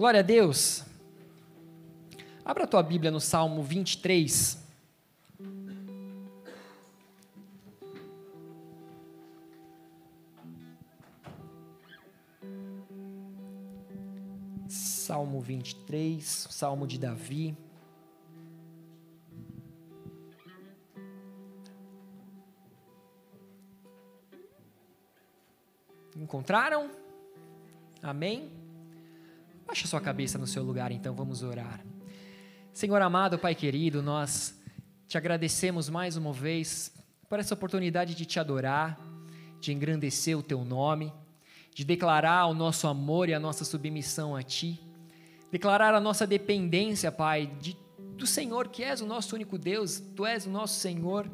Glória a Deus. Abra a tua Bíblia no Salmo 23. Salmo 23, Salmo de Davi. Encontraram? Amém? Baixa sua cabeça no seu lugar, então vamos orar. Senhor amado, Pai querido, nós te agradecemos mais uma vez por essa oportunidade de te adorar, de engrandecer o teu nome, de declarar o nosso amor e a nossa submissão a ti, declarar a nossa dependência, Pai, de, do Senhor, que és o nosso único Deus, tu és o nosso Senhor.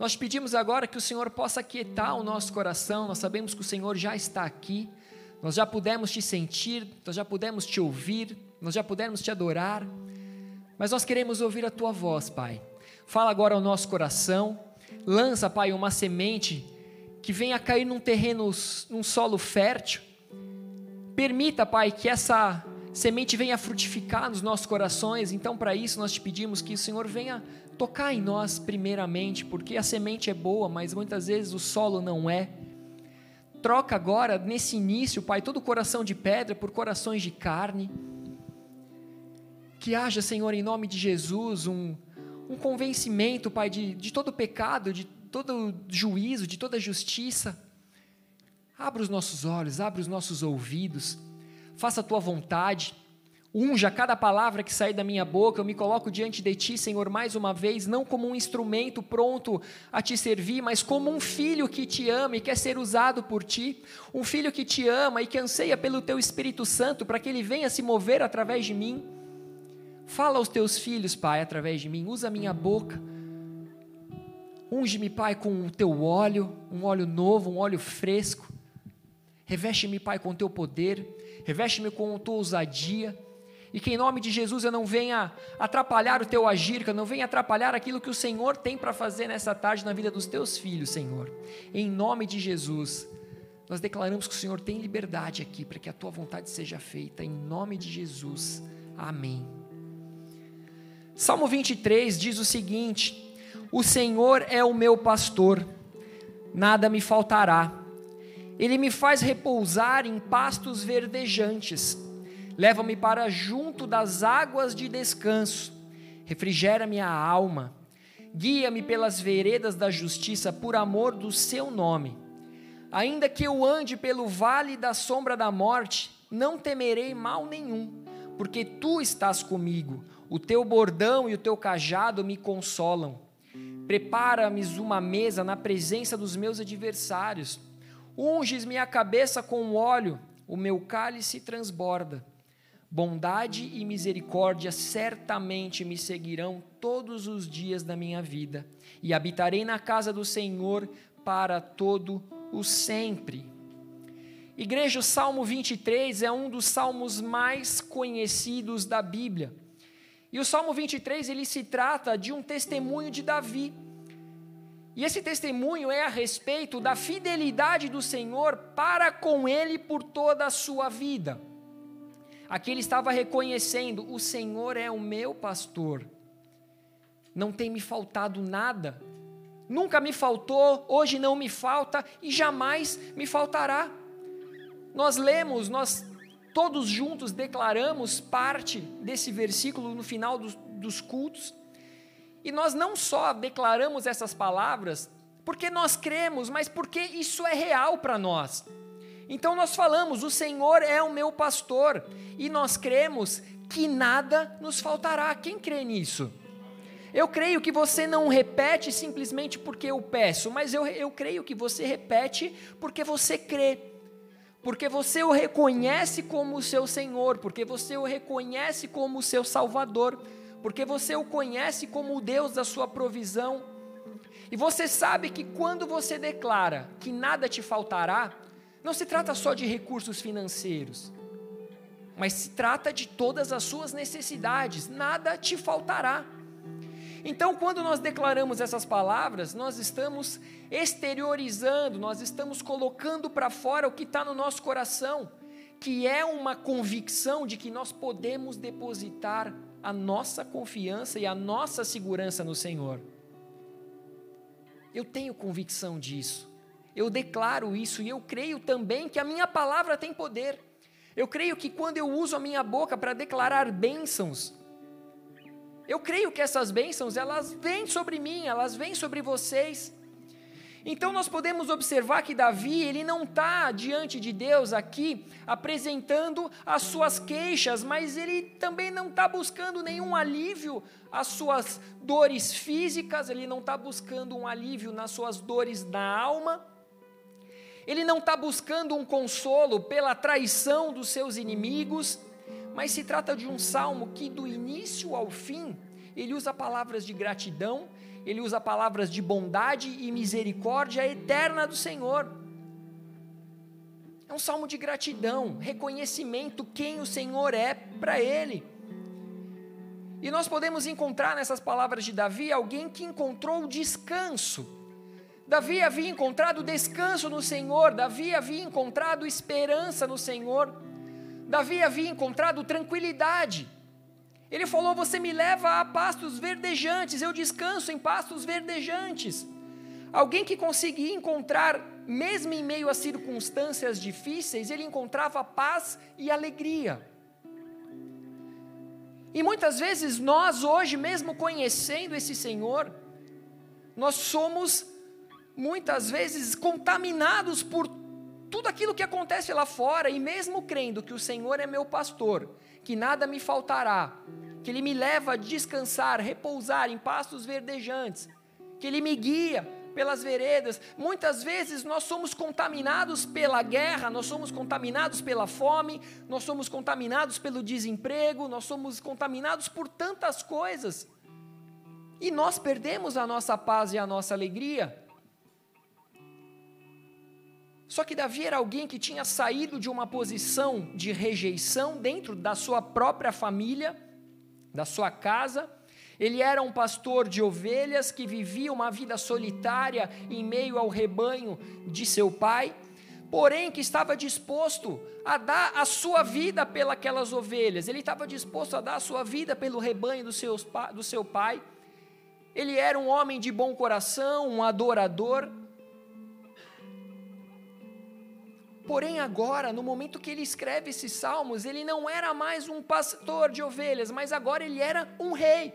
Nós pedimos agora que o Senhor possa aquietar o nosso coração, nós sabemos que o Senhor já está aqui, nós já pudemos te sentir, nós já pudemos te ouvir, nós já pudemos te adorar, mas nós queremos ouvir a tua voz, Pai. Fala agora ao nosso coração, lança, Pai, uma semente que venha cair num terreno, num solo fértil. Permita, Pai, que essa semente venha frutificar nos nossos corações. Então, para isso, nós te pedimos que o Senhor venha tocar em nós primeiramente, porque a semente é boa, mas muitas vezes o solo não é. Troca agora, nesse início, Pai, todo coração de pedra por corações de carne. Que haja, Senhor, em nome de Jesus, um, um convencimento, Pai, de, de todo pecado, de todo juízo, de toda justiça. Abra os nossos olhos, abra os nossos ouvidos, faça a tua vontade Unja cada palavra que sair da minha boca, eu me coloco diante de ti, Senhor, mais uma vez, não como um instrumento pronto a te servir, mas como um filho que te ama e quer ser usado por ti, um filho que te ama e que anseia pelo teu Espírito Santo para que ele venha se mover através de mim. Fala aos teus filhos, Pai, através de mim, usa a minha boca. Unge-me, Pai, com o teu óleo, um óleo novo, um óleo fresco. Reveste-me, Pai, com o teu poder, reveste-me com a tua ousadia e que em nome de Jesus eu não venha atrapalhar o teu agir, que eu não venha atrapalhar aquilo que o Senhor tem para fazer nessa tarde na vida dos teus filhos, Senhor. Em nome de Jesus, nós declaramos que o Senhor tem liberdade aqui para que a tua vontade seja feita, em nome de Jesus. Amém. Salmo 23 diz o seguinte: O Senhor é o meu pastor, nada me faltará. Ele me faz repousar em pastos verdejantes leva-me para junto das águas de descanso, refrigera minha alma, guia-me pelas veredas da justiça por amor do seu nome. Ainda que eu ande pelo vale da sombra da morte, não temerei mal nenhum, porque tu estás comigo, o teu bordão e o teu cajado me consolam. Prepara-me uma mesa na presença dos meus adversários. Unges-me a cabeça com óleo, o meu cálice transborda. Bondade e misericórdia certamente me seguirão todos os dias da minha vida, e habitarei na casa do Senhor para todo o sempre. Igreja, o Salmo 23 é um dos salmos mais conhecidos da Bíblia. E o Salmo 23 ele se trata de um testemunho de Davi. E esse testemunho é a respeito da fidelidade do Senhor para com ele por toda a sua vida. Aqui ele estava reconhecendo: o Senhor é o meu pastor, não tem me faltado nada, nunca me faltou, hoje não me falta e jamais me faltará. Nós lemos, nós todos juntos declaramos parte desse versículo no final dos, dos cultos, e nós não só declaramos essas palavras porque nós cremos, mas porque isso é real para nós. Então nós falamos: o Senhor é o meu pastor, e nós cremos que nada nos faltará. Quem crê nisso? Eu creio que você não repete simplesmente porque eu peço, mas eu, eu creio que você repete porque você crê, porque você o reconhece como o seu Senhor, porque você o reconhece como o seu Salvador, porque você o conhece como o Deus da sua provisão. E você sabe que quando você declara que nada te faltará, não se trata só de recursos financeiros, mas se trata de todas as suas necessidades, nada te faltará. Então, quando nós declaramos essas palavras, nós estamos exteriorizando, nós estamos colocando para fora o que está no nosso coração, que é uma convicção de que nós podemos depositar a nossa confiança e a nossa segurança no Senhor. Eu tenho convicção disso. Eu declaro isso e eu creio também que a minha palavra tem poder. Eu creio que quando eu uso a minha boca para declarar bênçãos, eu creio que essas bênçãos, elas vêm sobre mim, elas vêm sobre vocês. Então nós podemos observar que Davi, ele não está diante de Deus aqui apresentando as suas queixas, mas ele também não está buscando nenhum alívio às suas dores físicas, ele não está buscando um alívio nas suas dores da alma, ele não está buscando um consolo pela traição dos seus inimigos, mas se trata de um salmo que do início ao fim, ele usa palavras de gratidão, ele usa palavras de bondade e misericórdia eterna do Senhor. É um salmo de gratidão, reconhecimento quem o Senhor é para ele. E nós podemos encontrar nessas palavras de Davi alguém que encontrou descanso. Davi havia encontrado descanso no Senhor, Davi havia encontrado esperança no Senhor, Davi havia encontrado tranquilidade. Ele falou: Você me leva a pastos verdejantes, eu descanso em pastos verdejantes. Alguém que conseguia encontrar, mesmo em meio a circunstâncias difíceis, ele encontrava paz e alegria. E muitas vezes nós, hoje, mesmo conhecendo esse Senhor, nós somos muitas vezes contaminados por tudo aquilo que acontece lá fora, e mesmo crendo que o Senhor é meu pastor, que nada me faltará, que Ele me leva a descansar, repousar em pastos verdejantes, que Ele me guia pelas veredas. Muitas vezes nós somos contaminados pela guerra, nós somos contaminados pela fome, nós somos contaminados pelo desemprego, nós somos contaminados por tantas coisas. E nós perdemos a nossa paz e a nossa alegria. Só que Davi era alguém que tinha saído de uma posição de rejeição dentro da sua própria família, da sua casa. Ele era um pastor de ovelhas que vivia uma vida solitária em meio ao rebanho de seu pai, porém que estava disposto a dar a sua vida pelas ovelhas, ele estava disposto a dar a sua vida pelo rebanho do, do seu pai. Ele era um homem de bom coração, um adorador, Porém, agora, no momento que ele escreve esses salmos, ele não era mais um pastor de ovelhas, mas agora ele era um rei.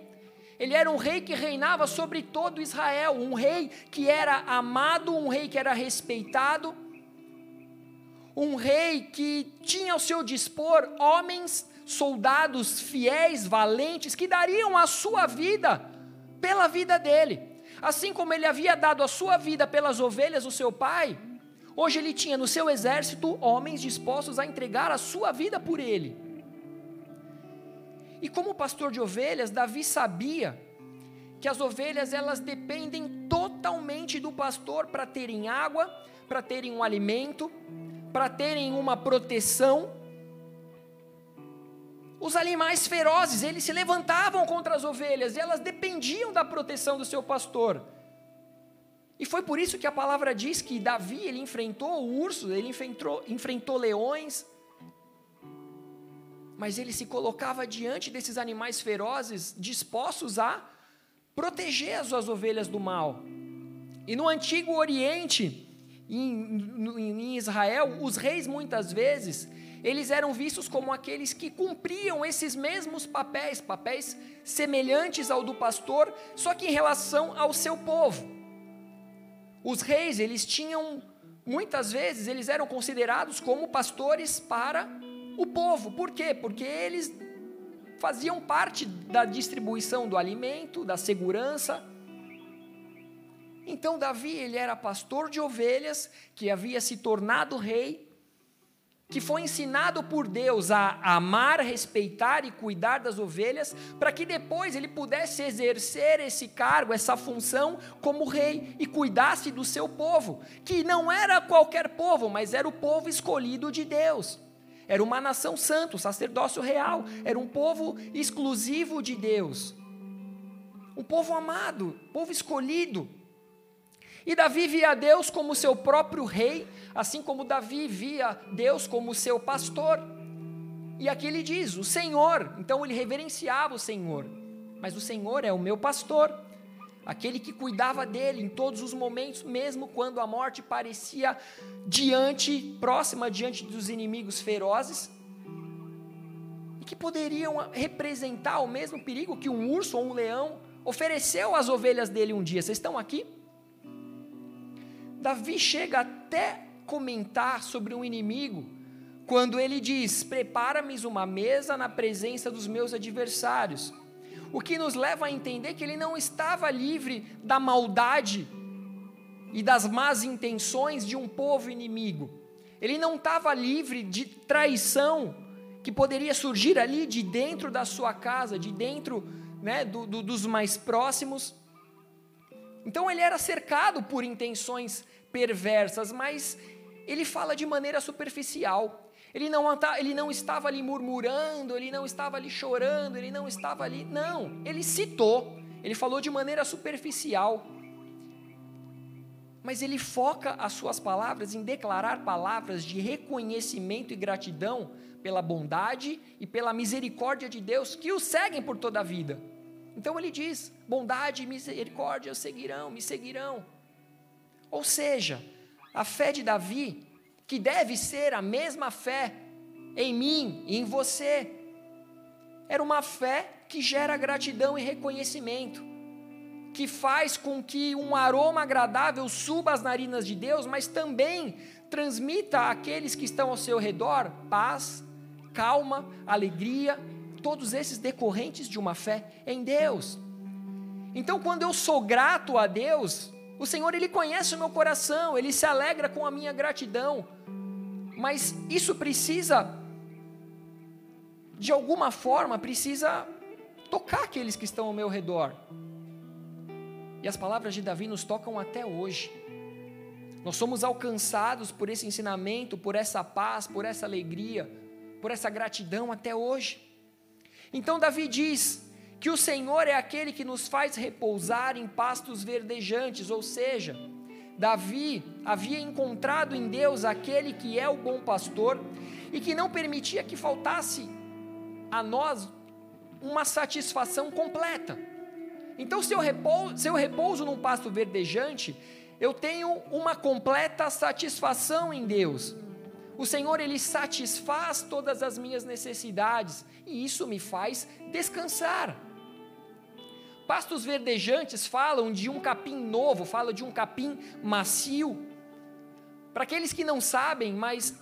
Ele era um rei que reinava sobre todo Israel, um rei que era amado, um rei que era respeitado, um rei que tinha ao seu dispor homens, soldados fiéis, valentes, que dariam a sua vida pela vida dele. Assim como ele havia dado a sua vida pelas ovelhas do seu pai, Hoje ele tinha no seu exército homens dispostos a entregar a sua vida por ele. E como pastor de ovelhas, Davi sabia que as ovelhas elas dependem totalmente do pastor para terem água, para terem um alimento, para terem uma proteção. Os animais ferozes, eles se levantavam contra as ovelhas e elas dependiam da proteção do seu pastor. E foi por isso que a palavra diz que Davi ele enfrentou ursos, ele enfrentou, enfrentou leões, mas ele se colocava diante desses animais ferozes, dispostos a proteger as suas ovelhas do mal. E no antigo Oriente, em, em Israel, os reis muitas vezes eles eram vistos como aqueles que cumpriam esses mesmos papéis, papéis semelhantes ao do pastor, só que em relação ao seu povo. Os reis, eles tinham, muitas vezes, eles eram considerados como pastores para o povo. Por quê? Porque eles faziam parte da distribuição do alimento, da segurança. Então Davi, ele era pastor de ovelhas, que havia se tornado rei, que foi ensinado por Deus a amar, respeitar e cuidar das ovelhas, para que depois ele pudesse exercer esse cargo, essa função como rei e cuidasse do seu povo, que não era qualquer povo, mas era o povo escolhido de Deus. Era uma nação santa, o sacerdócio real, era um povo exclusivo de Deus. Um povo amado, povo escolhido. E Davi via Deus como seu próprio rei, assim como Davi via Deus como seu pastor. E aqui ele diz: o Senhor. Então ele reverenciava o Senhor. Mas o Senhor é o meu pastor, aquele que cuidava dele em todos os momentos, mesmo quando a morte parecia diante, próxima diante dos inimigos ferozes, e que poderiam representar o mesmo perigo que um urso ou um leão ofereceu às ovelhas dele um dia. Vocês estão aqui? Davi chega até comentar sobre um inimigo quando ele diz: Prepara-me uma mesa na presença dos meus adversários. O que nos leva a entender que ele não estava livre da maldade e das más intenções de um povo inimigo. Ele não estava livre de traição que poderia surgir ali de dentro da sua casa, de dentro né, do, do, dos mais próximos. Então ele era cercado por intenções perversas, mas ele fala de maneira superficial. Ele não, ele não estava ali murmurando, ele não estava ali chorando, ele não estava ali. Não, ele citou, ele falou de maneira superficial. Mas ele foca as suas palavras em declarar palavras de reconhecimento e gratidão pela bondade e pela misericórdia de Deus que o seguem por toda a vida. Então ele diz: bondade e misericórdia seguirão, me seguirão. Ou seja, a fé de Davi, que deve ser a mesma fé em mim e em você, era uma fé que gera gratidão e reconhecimento, que faz com que um aroma agradável suba às narinas de Deus, mas também transmita àqueles que estão ao seu redor paz, calma, alegria, todos esses decorrentes de uma fé em Deus. Então, quando eu sou grato a Deus, o Senhor ele conhece o meu coração, ele se alegra com a minha gratidão. Mas isso precisa de alguma forma precisa tocar aqueles que estão ao meu redor. E as palavras de Davi nos tocam até hoje. Nós somos alcançados por esse ensinamento, por essa paz, por essa alegria, por essa gratidão até hoje. Então Davi diz que o Senhor é aquele que nos faz repousar em pastos verdejantes, ou seja, Davi havia encontrado em Deus aquele que é o bom pastor e que não permitia que faltasse a nós uma satisfação completa. Então, se eu repouso, se eu repouso num pasto verdejante, eu tenho uma completa satisfação em Deus. O Senhor ele satisfaz todas as minhas necessidades e isso me faz descansar. Pastos verdejantes falam de um capim novo, falam de um capim macio. Para aqueles que não sabem, mas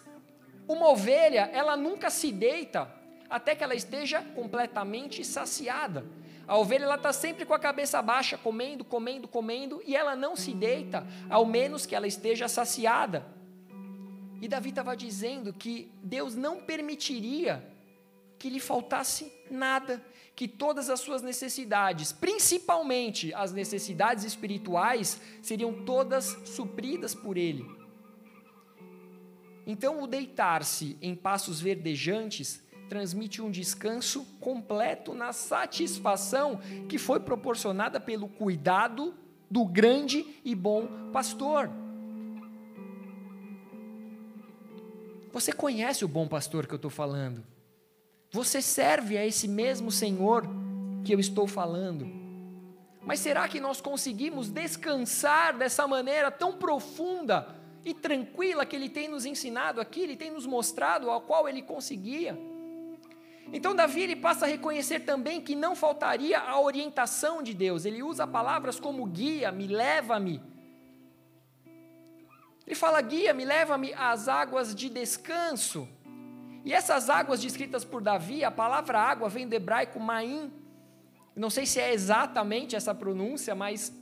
uma ovelha, ela nunca se deita até que ela esteja completamente saciada. A ovelha está sempre com a cabeça baixa, comendo, comendo, comendo, e ela não se deita, ao menos que ela esteja saciada. E Davi estava dizendo que Deus não permitiria que lhe faltasse nada, que todas as suas necessidades, principalmente as necessidades espirituais, seriam todas supridas por Ele. Então, o deitar-se em passos verdejantes transmite um descanso completo na satisfação que foi proporcionada pelo cuidado do grande e bom pastor. Você conhece o bom pastor que eu estou falando. Você serve a esse mesmo Senhor que eu estou falando. Mas será que nós conseguimos descansar dessa maneira tão profunda e tranquila que Ele tem nos ensinado aqui, Ele tem nos mostrado ao qual Ele conseguia? Então Davi ele passa a reconhecer também que não faltaria a orientação de Deus. Ele usa palavras como guia, me leva-me, ele fala: guia-me, leva-me às águas de descanso. E essas águas descritas por Davi, a palavra água vem do hebraico maim. Não sei se é exatamente essa pronúncia, mas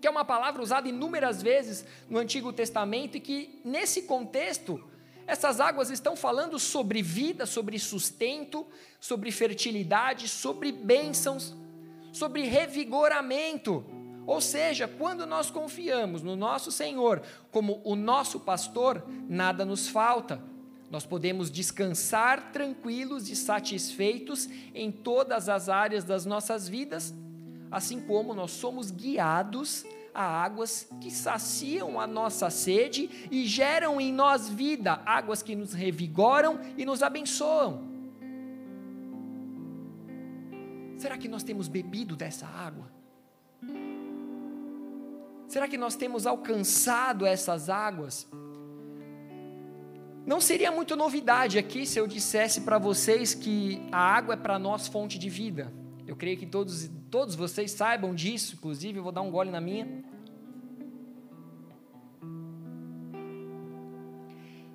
que é uma palavra usada inúmeras vezes no Antigo Testamento e que nesse contexto essas águas estão falando sobre vida, sobre sustento, sobre fertilidade, sobre bênçãos, sobre revigoramento. Ou seja, quando nós confiamos no nosso Senhor como o nosso pastor, nada nos falta. Nós podemos descansar tranquilos e satisfeitos em todas as áreas das nossas vidas, assim como nós somos guiados a águas que saciam a nossa sede e geram em nós vida, águas que nos revigoram e nos abençoam. Será que nós temos bebido dessa água? Será que nós temos alcançado essas águas? Não seria muito novidade aqui se eu dissesse para vocês que a água é para nós fonte de vida. Eu creio que todos, todos vocês saibam disso, inclusive eu vou dar um gole na minha.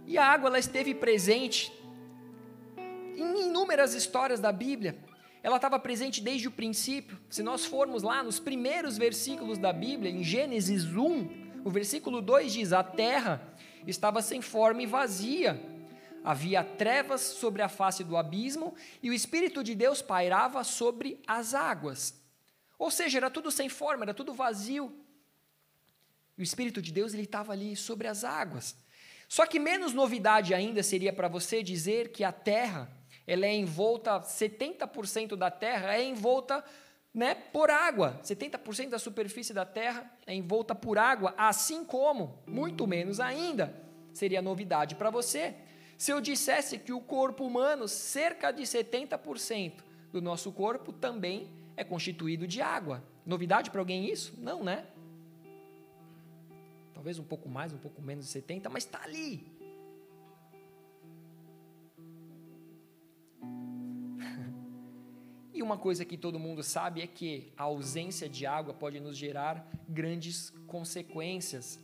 E a água ela esteve presente em inúmeras histórias da Bíblia. Ela estava presente desde o princípio. Se nós formos lá nos primeiros versículos da Bíblia, em Gênesis 1, o versículo 2 diz: A terra estava sem forma e vazia. Havia trevas sobre a face do abismo e o Espírito de Deus pairava sobre as águas. Ou seja, era tudo sem forma, era tudo vazio. E o Espírito de Deus ele estava ali sobre as águas. Só que menos novidade ainda seria para você dizer que a terra, ela é envolta, 70% da terra é envolta né, por água. 70% da superfície da Terra é envolta por água, assim como, muito menos ainda, seria novidade para você. Se eu dissesse que o corpo humano, cerca de 70% do nosso corpo também é constituído de água. Novidade para alguém isso? Não, né? Talvez um pouco mais, um pouco menos de 70, mas está ali. E uma coisa que todo mundo sabe é que a ausência de água pode nos gerar grandes consequências.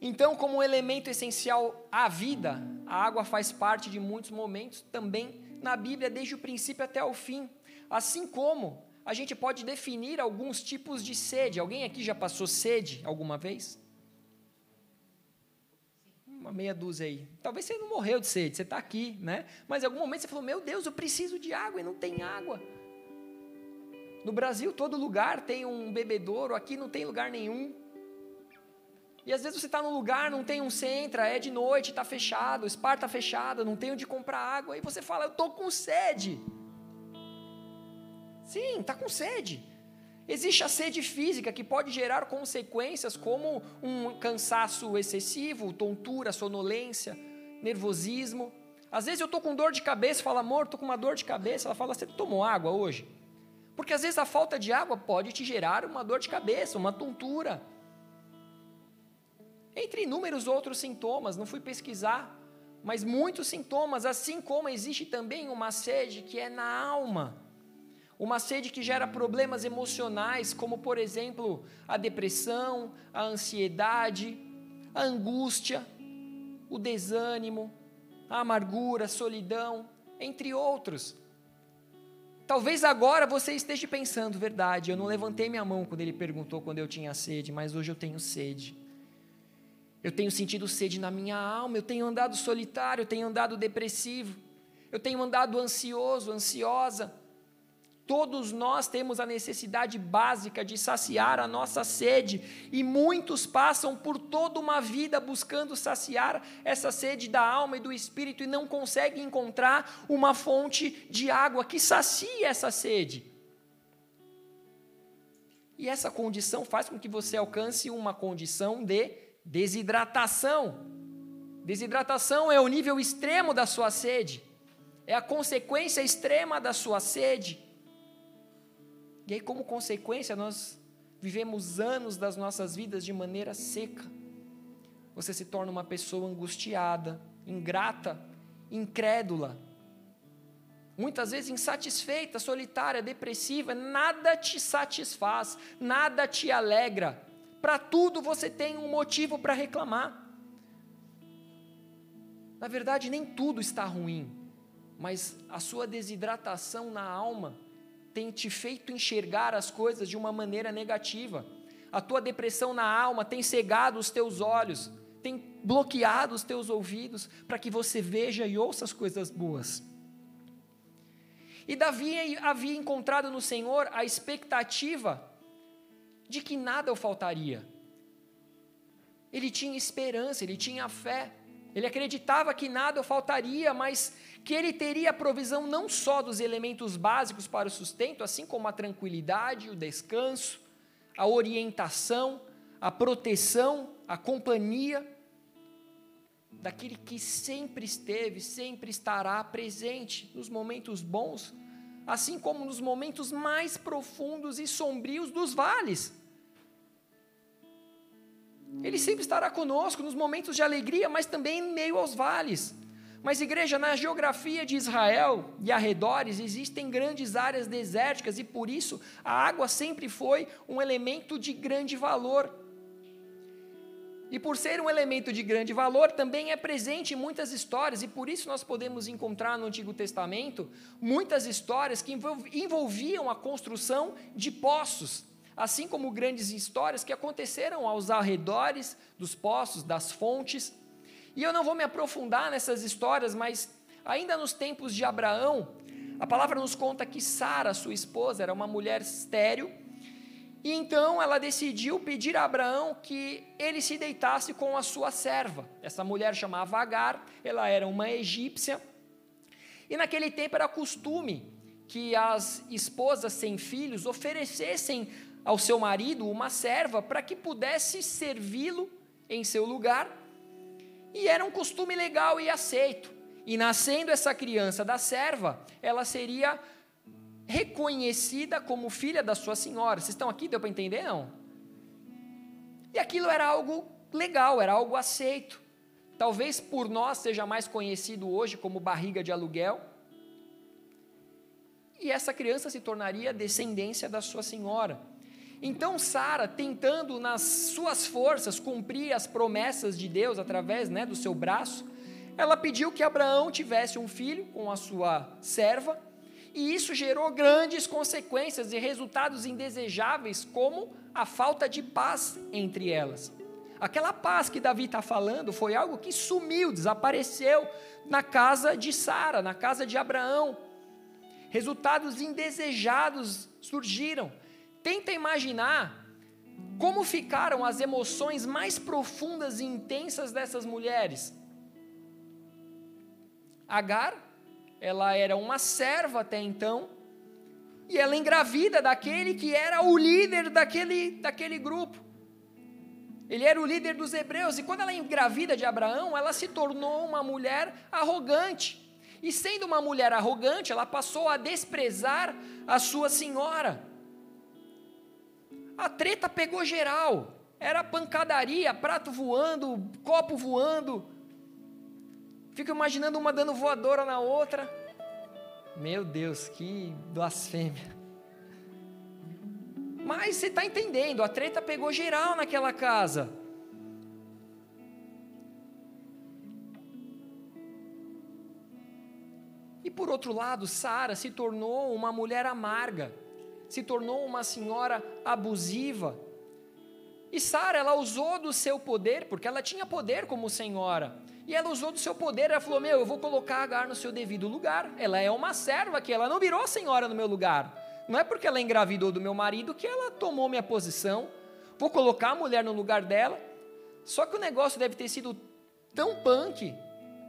Então, como um elemento essencial à vida, a água faz parte de muitos momentos também na Bíblia, desde o princípio até o fim. Assim como a gente pode definir alguns tipos de sede. Alguém aqui já passou sede alguma vez? Uma meia dúzia aí. Talvez você não morreu de sede, você está aqui, né? Mas em algum momento você falou: Meu Deus, eu preciso de água e não tem água. No Brasil, todo lugar tem um bebedouro, aqui não tem lugar nenhum. E às vezes você está num lugar, não tem um centro, é de noite, está fechado, o spa está fechado, não tem onde comprar água. E você fala: Eu estou com sede. Sim, está com sede. Existe a sede física que pode gerar consequências como um cansaço excessivo, tontura, sonolência, nervosismo. Às vezes eu estou com dor de cabeça, falo, amor, estou com uma dor de cabeça. Ela fala, você tomou água hoje? Porque às vezes a falta de água pode te gerar uma dor de cabeça, uma tontura. Entre inúmeros outros sintomas, não fui pesquisar, mas muitos sintomas, assim como existe também uma sede que é na alma. Uma sede que gera problemas emocionais, como por exemplo a depressão, a ansiedade, a angústia, o desânimo, a amargura, a solidão, entre outros. Talvez agora você esteja pensando, verdade, eu não levantei minha mão quando ele perguntou quando eu tinha sede, mas hoje eu tenho sede. Eu tenho sentido sede na minha alma, eu tenho andado solitário, eu tenho andado depressivo, eu tenho andado ansioso, ansiosa. Todos nós temos a necessidade básica de saciar a nossa sede, e muitos passam por toda uma vida buscando saciar essa sede da alma e do espírito e não conseguem encontrar uma fonte de água que sacie essa sede. E essa condição faz com que você alcance uma condição de desidratação. Desidratação é o nível extremo da sua sede, é a consequência extrema da sua sede. E aí, como consequência, nós vivemos anos das nossas vidas de maneira seca. Você se torna uma pessoa angustiada, ingrata, incrédula, muitas vezes insatisfeita, solitária, depressiva, nada te satisfaz, nada te alegra. Para tudo você tem um motivo para reclamar. Na verdade, nem tudo está ruim, mas a sua desidratação na alma tem te feito enxergar as coisas de uma maneira negativa. A tua depressão na alma tem cegado os teus olhos, tem bloqueado os teus ouvidos para que você veja e ouça as coisas boas. E Davi havia encontrado no Senhor a expectativa de que nada o faltaria. Ele tinha esperança, ele tinha fé, ele acreditava que nada o faltaria, mas que ele teria a provisão não só dos elementos básicos para o sustento, assim como a tranquilidade, o descanso, a orientação, a proteção, a companhia daquele que sempre esteve, sempre estará presente nos momentos bons, assim como nos momentos mais profundos e sombrios dos vales. Ele sempre estará conosco nos momentos de alegria, mas também em meio aos vales. Mas, igreja, na geografia de Israel e arredores existem grandes áreas desérticas e por isso a água sempre foi um elemento de grande valor. E por ser um elemento de grande valor, também é presente em muitas histórias, e por isso nós podemos encontrar no Antigo Testamento muitas histórias que envolviam a construção de poços, assim como grandes histórias que aconteceram aos arredores dos poços, das fontes. E eu não vou me aprofundar nessas histórias, mas ainda nos tempos de Abraão, a palavra nos conta que Sara, sua esposa, era uma mulher estéril, e então ela decidiu pedir a Abraão que ele se deitasse com a sua serva. Essa mulher chamava Agar, ela era uma egípcia, e naquele tempo era costume que as esposas sem filhos oferecessem ao seu marido uma serva para que pudesse servi-lo em seu lugar e era um costume legal e aceito. E nascendo essa criança da serva, ela seria reconhecida como filha da sua senhora. Vocês estão aqui? Deu para entender? Não? E aquilo era algo legal, era algo aceito. Talvez por nós seja mais conhecido hoje como barriga de aluguel. E essa criança se tornaria descendência da sua senhora. Então Sara, tentando nas suas forças cumprir as promessas de Deus através né, do seu braço, ela pediu que Abraão tivesse um filho com a sua serva, e isso gerou grandes consequências e resultados indesejáveis, como a falta de paz entre elas. Aquela paz que Davi está falando foi algo que sumiu, desapareceu na casa de Sara, na casa de Abraão. Resultados indesejados surgiram. Tenta imaginar como ficaram as emoções mais profundas e intensas dessas mulheres. Agar, ela era uma serva até então, e ela engravida daquele que era o líder daquele, daquele grupo. Ele era o líder dos hebreus, e quando ela engravida de Abraão, ela se tornou uma mulher arrogante. E sendo uma mulher arrogante, ela passou a desprezar a sua senhora. A treta pegou geral. Era pancadaria, prato voando, copo voando. Fico imaginando uma dando voadora na outra. Meu Deus, que blasfêmia. Mas você está entendendo, a treta pegou geral naquela casa. E por outro lado, Sara se tornou uma mulher amarga se tornou uma senhora abusiva. E Sara, ela usou do seu poder, porque ela tinha poder como senhora. E ela usou do seu poder, ela falou: Meu, eu vou colocar Agar no seu devido lugar. Ela é uma serva que ela não virou senhora no meu lugar. Não é porque ela engravidou do meu marido que ela tomou minha posição. Vou colocar a mulher no lugar dela. Só que o negócio deve ter sido tão punk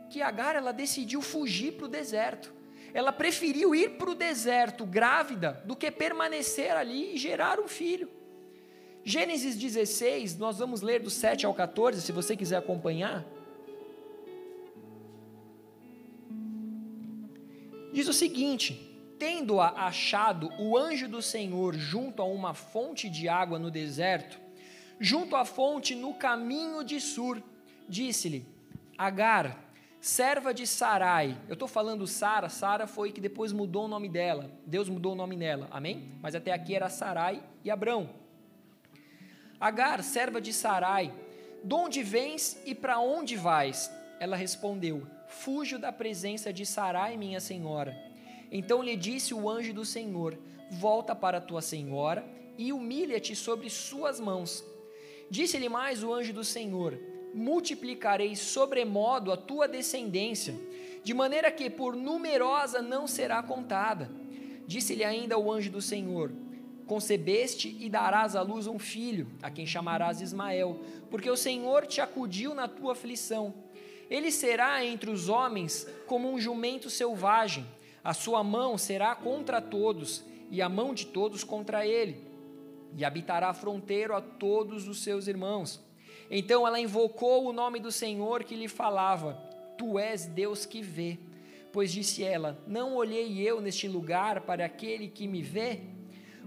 que Agar ela decidiu fugir para o deserto ela preferiu ir para o deserto grávida do que permanecer ali e gerar um filho. Gênesis 16, nós vamos ler do 7 ao 14, se você quiser acompanhar. Diz o seguinte: Tendo-a achado o anjo do Senhor junto a uma fonte de água no deserto, junto à fonte no caminho de Sur, disse-lhe: Agar, serva de Sarai. Eu estou falando Sara, Sara foi que depois mudou o nome dela. Deus mudou o nome dela, amém? Mas até aqui era Sarai e Abrão. Agar, serva de Sarai, de onde vens e para onde vais? Ela respondeu: Fujo da presença de Sarai, minha senhora. Então lhe disse o anjo do Senhor: Volta para tua senhora e humilha-te sobre suas mãos. Disse-lhe mais o anjo do Senhor: multiplicarei sobremodo a tua descendência, de maneira que por numerosa não será contada. Disse-lhe ainda o anjo do Senhor: Concebeste e darás à luz um filho, a quem chamarás Ismael, porque o Senhor te acudiu na tua aflição. Ele será entre os homens como um jumento selvagem, a sua mão será contra todos, e a mão de todos contra ele. e habitará fronteiro a todos os seus irmãos. Então ela invocou o nome do Senhor que lhe falava: Tu és Deus que vê. Pois disse ela: Não olhei eu neste lugar para aquele que me vê?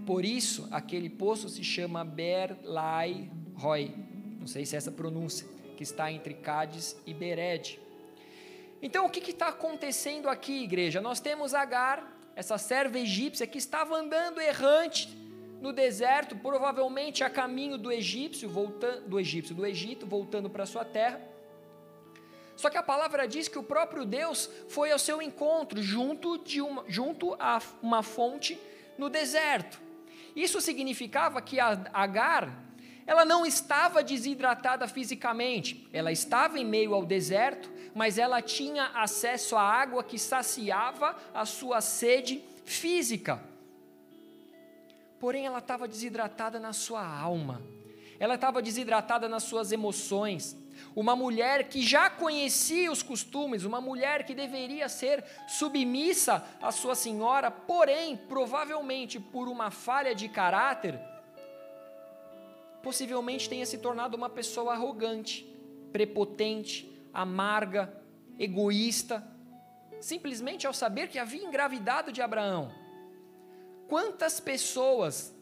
Por isso, aquele poço se chama Berlai Roy. Não sei se é essa pronúncia, que está entre Cádiz e Bered. Então, o que está acontecendo aqui, igreja? Nós temos Agar, essa serva egípcia que estava andando errante no deserto, provavelmente a caminho do egípcio, voltando do egípcio, do Egito, voltando para sua terra. Só que a palavra diz que o próprio Deus foi ao seu encontro junto de uma, junto a uma fonte no deserto. Isso significava que Agar, ela não estava desidratada fisicamente, ela estava em meio ao deserto, mas ela tinha acesso à água que saciava a sua sede física. Porém, ela estava desidratada na sua alma, ela estava desidratada nas suas emoções. Uma mulher que já conhecia os costumes, uma mulher que deveria ser submissa à sua senhora, porém, provavelmente por uma falha de caráter, possivelmente tenha se tornado uma pessoa arrogante, prepotente, amarga, egoísta, simplesmente ao saber que havia engravidado de Abraão. Quantas pessoas,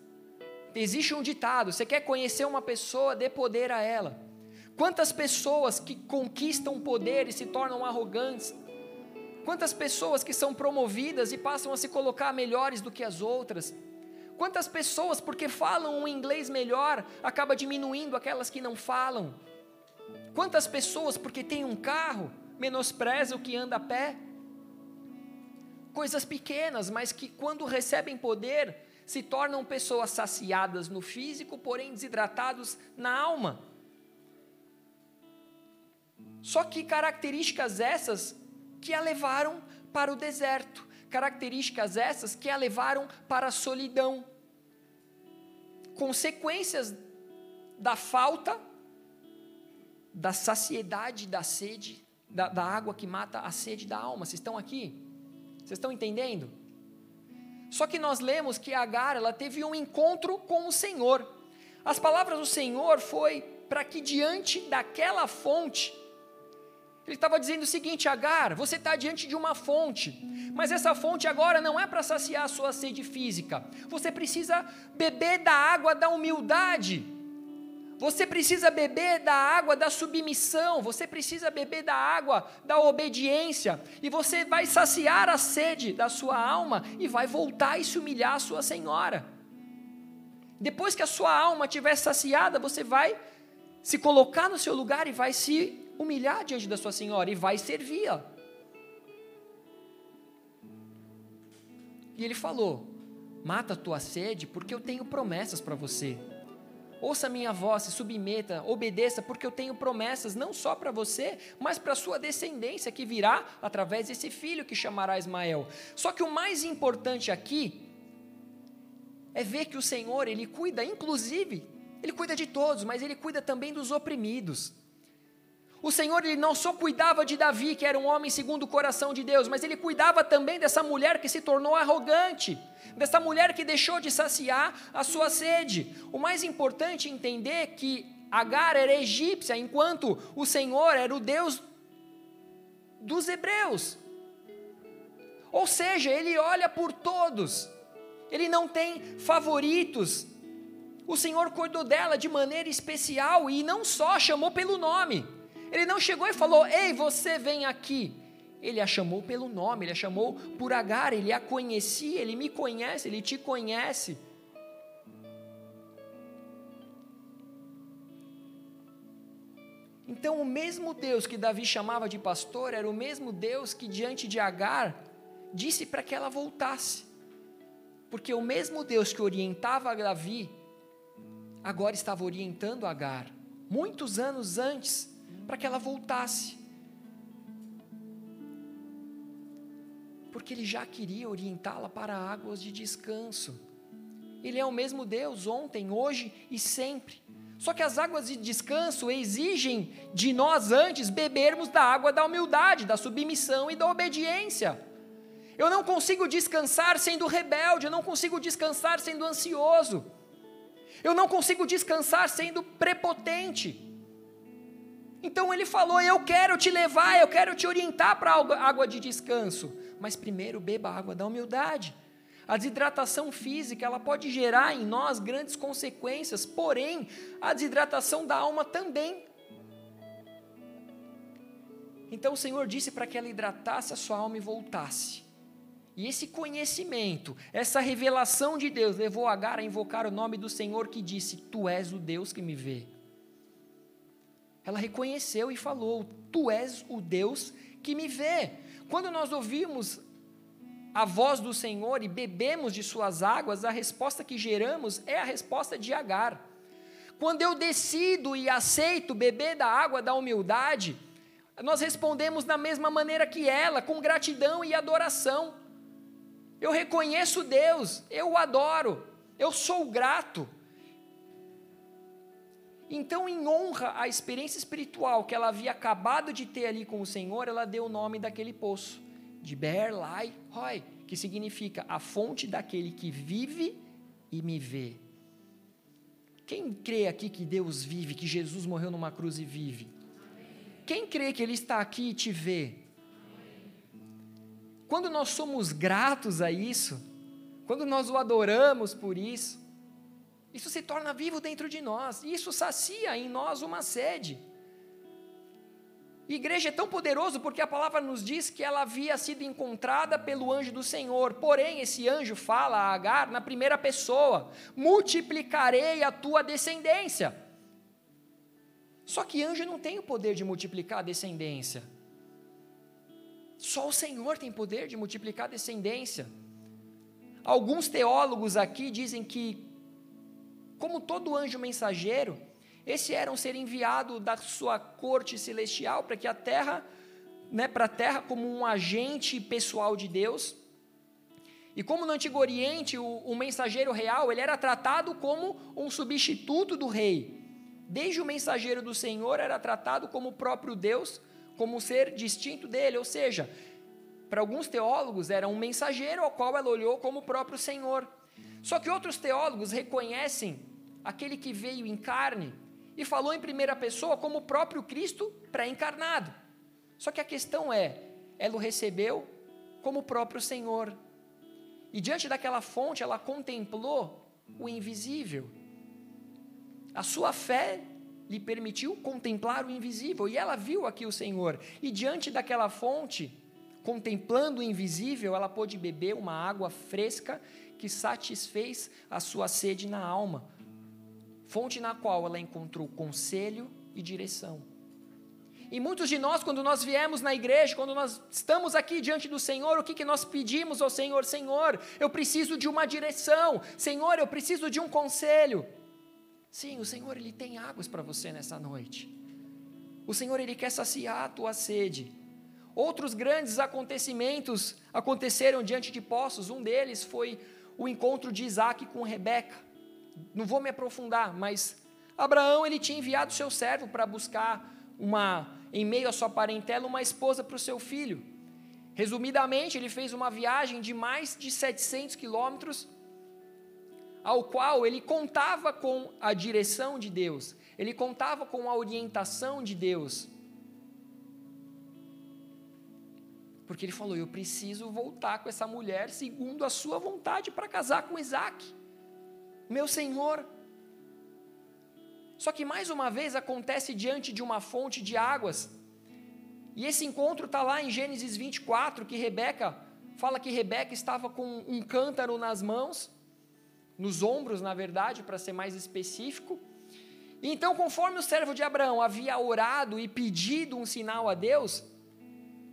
existe um ditado: você quer conhecer uma pessoa, dê poder a ela. Quantas pessoas que conquistam poder e se tornam arrogantes, quantas pessoas que são promovidas e passam a se colocar melhores do que as outras, quantas pessoas, porque falam um inglês melhor, acaba diminuindo aquelas que não falam. Quantas pessoas, porque tem um carro, menospreza o que anda a pé? Coisas pequenas, mas que quando recebem poder, se tornam pessoas saciadas no físico, porém desidratados na alma. Só que características essas que a levaram para o deserto, características essas que a levaram para a solidão. Consequências da falta da saciedade da sede, da, da água que mata a sede da alma. Vocês estão aqui? Vocês estão entendendo? Só que nós lemos que Agar, ela teve um encontro com o Senhor. As palavras do Senhor foi para que diante daquela fonte, ele estava dizendo o seguinte: Agar, você está diante de uma fonte, mas essa fonte agora não é para saciar a sua sede física. Você precisa beber da água da humildade. Você precisa beber da água da submissão, você precisa beber da água da obediência, e você vai saciar a sede da sua alma e vai voltar e se humilhar à sua senhora. Depois que a sua alma estiver saciada, você vai se colocar no seu lugar e vai se humilhar diante da sua senhora e vai servi-la. E ele falou: Mata a tua sede, porque eu tenho promessas para você ouça a minha voz, se submeta, obedeça, porque eu tenho promessas não só para você, mas para a sua descendência que virá através desse filho que chamará Ismael. Só que o mais importante aqui é ver que o Senhor, Ele cuida, inclusive, Ele cuida de todos, mas Ele cuida também dos oprimidos. O Senhor ele não só cuidava de Davi, que era um homem segundo o coração de Deus, mas ele cuidava também dessa mulher que se tornou arrogante, dessa mulher que deixou de saciar a sua sede. O mais importante é entender que Agar era egípcia, enquanto o Senhor era o Deus dos hebreus. Ou seja, ele olha por todos, ele não tem favoritos. O Senhor cuidou dela de maneira especial e não só chamou pelo nome. Ele não chegou e falou: Ei, você vem aqui. Ele a chamou pelo nome, ele a chamou por Agar, ele a conhecia, ele me conhece, ele te conhece. Então, o mesmo Deus que Davi chamava de pastor era o mesmo Deus que, diante de Agar, disse para que ela voltasse. Porque o mesmo Deus que orientava Davi, agora estava orientando Agar, muitos anos antes para que ela voltasse. Porque ele já queria orientá-la para águas de descanso. Ele é o mesmo Deus ontem, hoje e sempre. Só que as águas de descanso exigem de nós antes bebermos da água da humildade, da submissão e da obediência. Eu não consigo descansar sendo rebelde, eu não consigo descansar sendo ansioso. Eu não consigo descansar sendo prepotente. Então ele falou: Eu quero te levar, eu quero te orientar para a água de descanso. Mas primeiro beba a água da humildade. A desidratação física, ela pode gerar em nós grandes consequências, porém, a desidratação da alma também. Então o Senhor disse para que ela hidratasse a sua alma e voltasse. E esse conhecimento, essa revelação de Deus, levou Agar a invocar o nome do Senhor que disse: Tu és o Deus que me vê. Ela reconheceu e falou: Tu és o Deus que me vê. Quando nós ouvimos a voz do Senhor e bebemos de suas águas, a resposta que geramos é a resposta de Agar. Quando eu decido e aceito beber da água da humildade, nós respondemos da mesma maneira que ela, com gratidão e adoração. Eu reconheço Deus, eu o adoro, eu sou grato. Então, em honra à experiência espiritual que ela havia acabado de ter ali com o Senhor, ela deu o nome daquele poço de Ber Lai Roy, que significa a fonte daquele que vive e me vê. Quem crê aqui que Deus vive, que Jesus morreu numa cruz e vive? Quem crê que Ele está aqui e te vê? Quando nós somos gratos a isso, quando nós o adoramos por isso, isso se torna vivo dentro de nós, isso sacia em nós uma sede. Igreja é tão poderoso porque a palavra nos diz que ela havia sido encontrada pelo anjo do Senhor. Porém, esse anjo fala a Agar na primeira pessoa: multiplicarei a tua descendência. Só que anjo não tem o poder de multiplicar a descendência. Só o Senhor tem poder de multiplicar a descendência. Alguns teólogos aqui dizem que, como todo anjo mensageiro, esse era um ser enviado da sua corte celestial para que a terra, né, para a terra como um agente pessoal de Deus. E como no Antigo Oriente o, o mensageiro real ele era tratado como um substituto do rei, desde o mensageiro do Senhor era tratado como o próprio Deus, como um ser distinto dele, ou seja, para alguns teólogos era um mensageiro ao qual ela olhou como o próprio Senhor. Só que outros teólogos reconhecem aquele que veio em carne e falou em primeira pessoa como o próprio Cristo pré-encarnado. Só que a questão é, ela o recebeu como o próprio Senhor. E diante daquela fonte, ela contemplou o invisível. A sua fé lhe permitiu contemplar o invisível, e ela viu aqui o Senhor. E diante daquela fonte, contemplando o invisível, ela pôde beber uma água fresca que satisfez a sua sede na alma fonte na qual ela encontrou conselho e direção. E muitos de nós, quando nós viemos na igreja, quando nós estamos aqui diante do Senhor, o que, que nós pedimos ao Senhor? Senhor, eu preciso de uma direção. Senhor, eu preciso de um conselho. Sim, o Senhor, Ele tem águas para você nessa noite. O Senhor, Ele quer saciar a tua sede. Outros grandes acontecimentos aconteceram diante de poços. Um deles foi o encontro de Isaac com Rebeca não vou me aprofundar, mas Abraão ele tinha enviado seu servo para buscar uma, em meio à sua parentela, uma esposa para o seu filho. Resumidamente, ele fez uma viagem de mais de 700 quilômetros, ao qual ele contava com a direção de Deus, ele contava com a orientação de Deus. Porque ele falou: Eu preciso voltar com essa mulher segundo a sua vontade para casar com Isaac meu Senhor. Só que mais uma vez acontece diante de uma fonte de águas. E esse encontro está lá em Gênesis 24, que Rebeca fala que Rebeca estava com um cântaro nas mãos, nos ombros, na verdade, para ser mais específico. E então, conforme o servo de Abraão havia orado e pedido um sinal a Deus,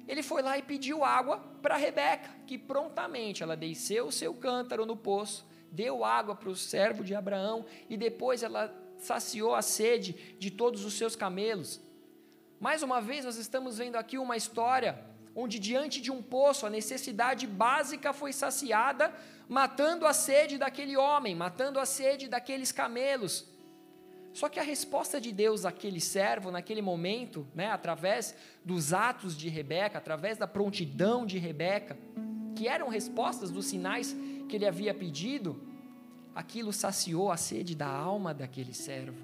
ele foi lá e pediu água para Rebeca, que prontamente ela desceu o seu cântaro no poço deu água para o servo de Abraão e depois ela saciou a sede de todos os seus camelos. Mais uma vez, nós estamos vendo aqui uma história onde, diante de um poço, a necessidade básica foi saciada, matando a sede daquele homem, matando a sede daqueles camelos. Só que a resposta de Deus àquele servo, naquele momento, né, através dos atos de Rebeca, através da prontidão de Rebeca, que eram respostas dos sinais que ele havia pedido, aquilo saciou a sede da alma daquele servo.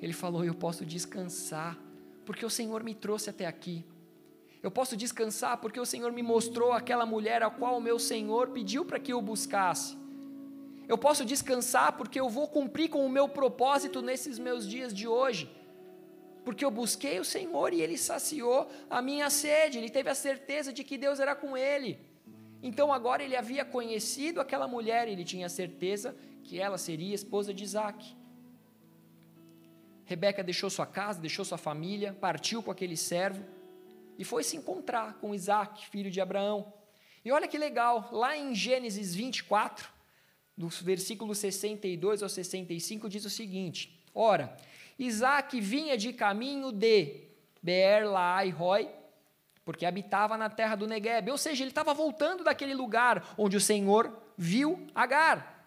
Ele falou: Eu posso descansar, porque o Senhor me trouxe até aqui. Eu posso descansar porque o Senhor me mostrou aquela mulher a qual o meu Senhor pediu para que eu buscasse. Eu posso descansar porque eu vou cumprir com o meu propósito nesses meus dias de hoje. Porque eu busquei o Senhor e Ele saciou a minha sede, Ele teve a certeza de que Deus era com Ele. Então agora ele havia conhecido aquela mulher, ele tinha certeza que ela seria esposa de Isaac. Rebeca deixou sua casa, deixou sua família, partiu com aquele servo e foi se encontrar com Isaac, filho de Abraão. E olha que legal, lá em Gênesis 24, dos versículos 62 ao 65, diz o seguinte: Ora, Isaac vinha de caminho de Beer Laai Roi, porque habitava na terra do Negueb, ou seja, ele estava voltando daquele lugar onde o Senhor viu Agar.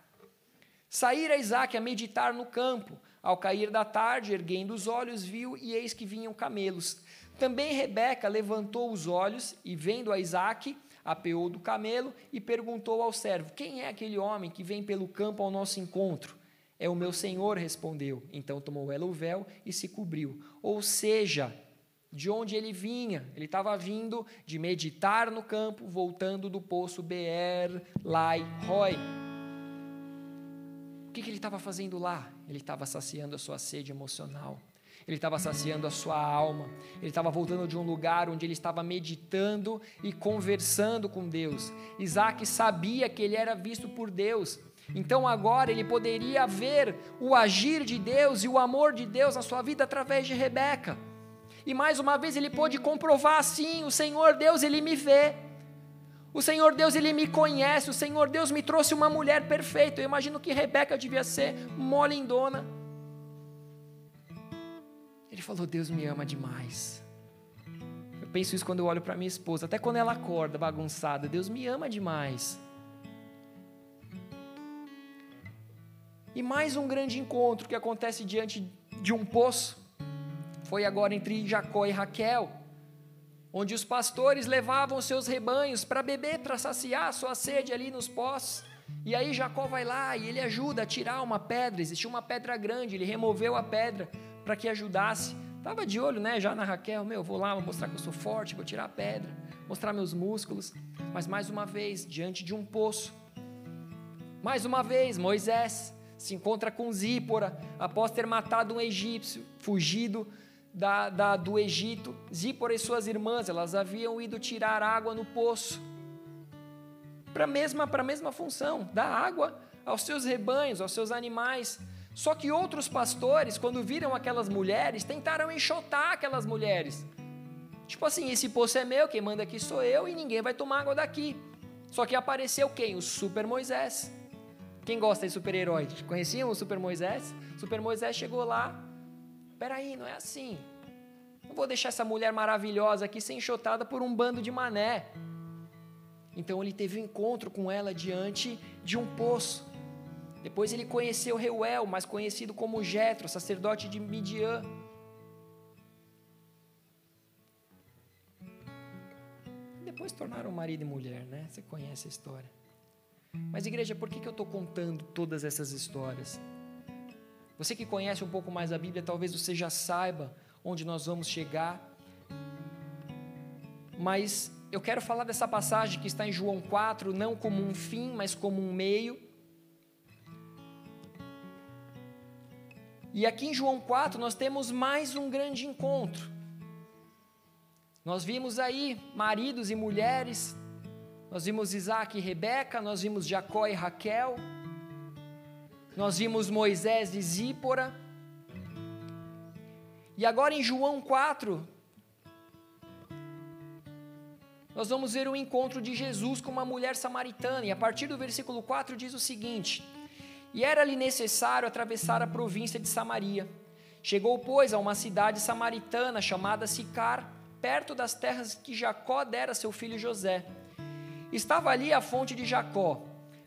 Saíra Isaac a meditar no campo, ao cair da tarde, erguendo os olhos, viu e eis que vinham camelos. Também Rebeca levantou os olhos e, vendo a Isaac, apeou do camelo e perguntou ao servo: Quem é aquele homem que vem pelo campo ao nosso encontro? É o meu senhor, respondeu. Então tomou ela o véu e se cobriu. Ou seja, de onde ele vinha. Ele estava vindo de meditar no campo, voltando do poço Beer Lai Roy. O que, que ele estava fazendo lá? Ele estava saciando a sua sede emocional. Ele estava saciando a sua alma. Ele estava voltando de um lugar onde ele estava meditando e conversando com Deus. Isaac sabia que ele era visto por Deus. Então agora ele poderia ver o agir de Deus e o amor de Deus na sua vida através de Rebeca. E mais uma vez ele pôde comprovar assim: o Senhor Deus, ele me vê. O Senhor Deus, ele me conhece. O Senhor Deus me trouxe uma mulher perfeita. Eu imagino que Rebeca devia ser molindona. Ele falou: Deus me ama demais. Eu penso isso quando eu olho para minha esposa, até quando ela acorda bagunçada. Deus me ama demais. E mais um grande encontro que acontece diante de um poço foi agora entre Jacó e Raquel, onde os pastores levavam seus rebanhos para beber, para saciar sua sede ali nos poços. E aí Jacó vai lá e ele ajuda a tirar uma pedra, existia uma pedra grande, ele removeu a pedra para que ajudasse. Estava de olho, né, já na Raquel, meu, vou lá, vou mostrar que eu sou forte, vou tirar a pedra, mostrar meus músculos. Mas mais uma vez, diante de um poço, mais uma vez, Moisés se encontra com Zípora, após ter matado um egípcio, fugido da, da, do Egito, Zípora e suas irmãs, elas haviam ido tirar água no poço, para a mesma, mesma função, dar água aos seus rebanhos, aos seus animais. Só que outros pastores, quando viram aquelas mulheres, tentaram enxotar aquelas mulheres. Tipo assim, esse poço é meu, quem manda aqui sou eu e ninguém vai tomar água daqui. Só que apareceu quem? O Super Moisés. Quem gosta de super-herói? Conheciam o Super Moisés? Super Moisés chegou lá, Peraí, não é assim. Não vou deixar essa mulher maravilhosa aqui ser enxotada por um bando de mané. Então ele teve um encontro com ela diante de um poço. Depois ele conheceu Reuel, mais conhecido como Jetro, sacerdote de Midian. Depois tornaram marido e mulher, né? Você conhece a história. Mas igreja, por que, que eu estou contando todas essas histórias? Você que conhece um pouco mais a Bíblia, talvez você já saiba onde nós vamos chegar. Mas eu quero falar dessa passagem que está em João 4, não como um fim, mas como um meio. E aqui em João 4 nós temos mais um grande encontro. Nós vimos aí maridos e mulheres, nós vimos Isaac e Rebeca, nós vimos Jacó e Raquel. Nós vimos Moisés e Zípora. E agora em João 4, nós vamos ver o encontro de Jesus com uma mulher samaritana. E a partir do versículo 4 diz o seguinte: E era-lhe necessário atravessar a província de Samaria. Chegou, pois, a uma cidade samaritana chamada Sicar, perto das terras que Jacó dera a seu filho José. Estava ali a fonte de Jacó.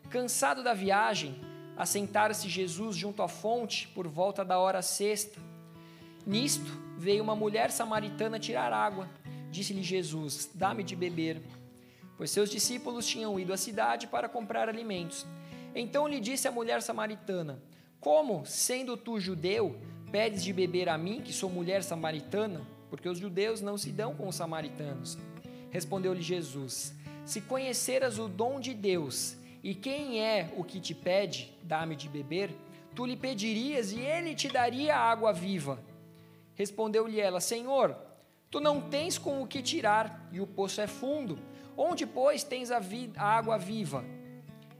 Cansado da viagem, assentara-se Jesus junto à fonte por volta da hora sexta. Nisto veio uma mulher samaritana tirar água. Disse-lhe Jesus: Dá-me de beber. Pois seus discípulos tinham ido à cidade para comprar alimentos. Então lhe disse a mulher samaritana: Como, sendo tu judeu, pedes de beber a mim, que sou mulher samaritana? Porque os judeus não se dão com os samaritanos. Respondeu-lhe Jesus: Se conheceras o dom de Deus e quem é o que te pede, dá-me de beber, tu lhe pedirias e ele te daria água viva. Respondeu-lhe ela: Senhor, tu não tens com o que tirar e o poço é fundo. Onde, pois, tens a, a água viva?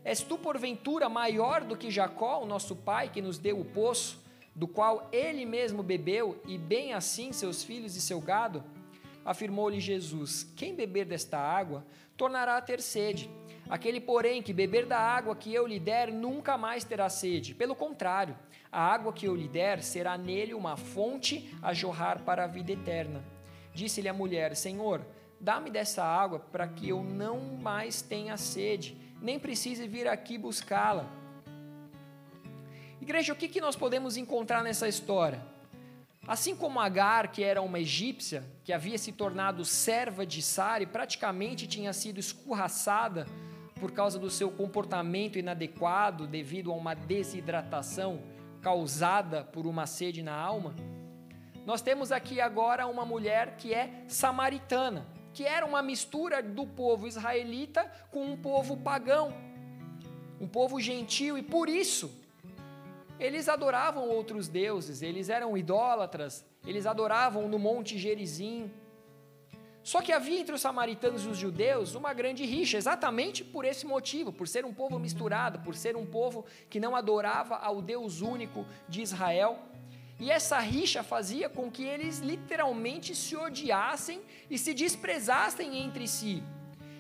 És tu, porventura, maior do que Jacó, o nosso pai, que nos deu o poço, do qual ele mesmo bebeu, e bem assim seus filhos e seu gado? Afirmou-lhe Jesus: Quem beber desta água tornará a ter sede. Aquele, porém, que beber da água que eu lhe der, nunca mais terá sede. Pelo contrário, a água que eu lhe der será nele uma fonte a jorrar para a vida eterna. Disse-lhe a mulher: Senhor, dá-me dessa água para que eu não mais tenha sede, nem precise vir aqui buscá-la. Igreja, o que, que nós podemos encontrar nessa história? Assim como Agar, que era uma egípcia, que havia se tornado serva de Sara e praticamente tinha sido escorraçada por causa do seu comportamento inadequado devido a uma desidratação causada por uma sede na alma, nós temos aqui agora uma mulher que é samaritana, que era uma mistura do povo israelita com um povo pagão, um povo gentil, e por isso eles adoravam outros deuses, eles eram idólatras, eles adoravam no Monte Gerizim, só que havia entre os samaritanos e os judeus uma grande rixa, exatamente por esse motivo, por ser um povo misturado, por ser um povo que não adorava ao Deus único de Israel. E essa rixa fazia com que eles literalmente se odiassem e se desprezassem entre si.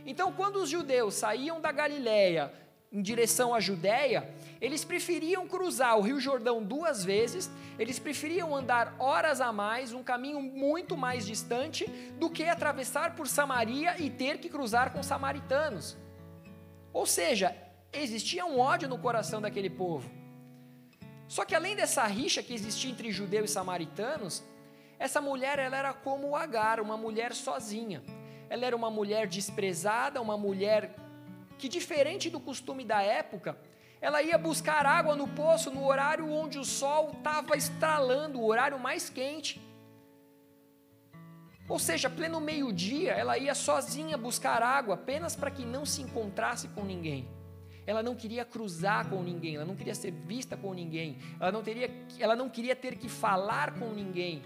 Então, quando os judeus saíam da Galiléia em direção à Judéia, eles preferiam cruzar o Rio Jordão duas vezes, eles preferiam andar horas a mais, um caminho muito mais distante, do que atravessar por Samaria e ter que cruzar com samaritanos. Ou seja, existia um ódio no coração daquele povo. Só que além dessa rixa que existia entre judeus e samaritanos, essa mulher ela era como Agar, uma mulher sozinha. Ela era uma mulher desprezada, uma mulher que, diferente do costume da época, ela ia buscar água no poço no horário onde o sol estava estralando, o horário mais quente. Ou seja, pleno meio-dia, ela ia sozinha buscar água apenas para que não se encontrasse com ninguém. Ela não queria cruzar com ninguém, ela não queria ser vista com ninguém, ela não, teria, ela não queria ter que falar com ninguém.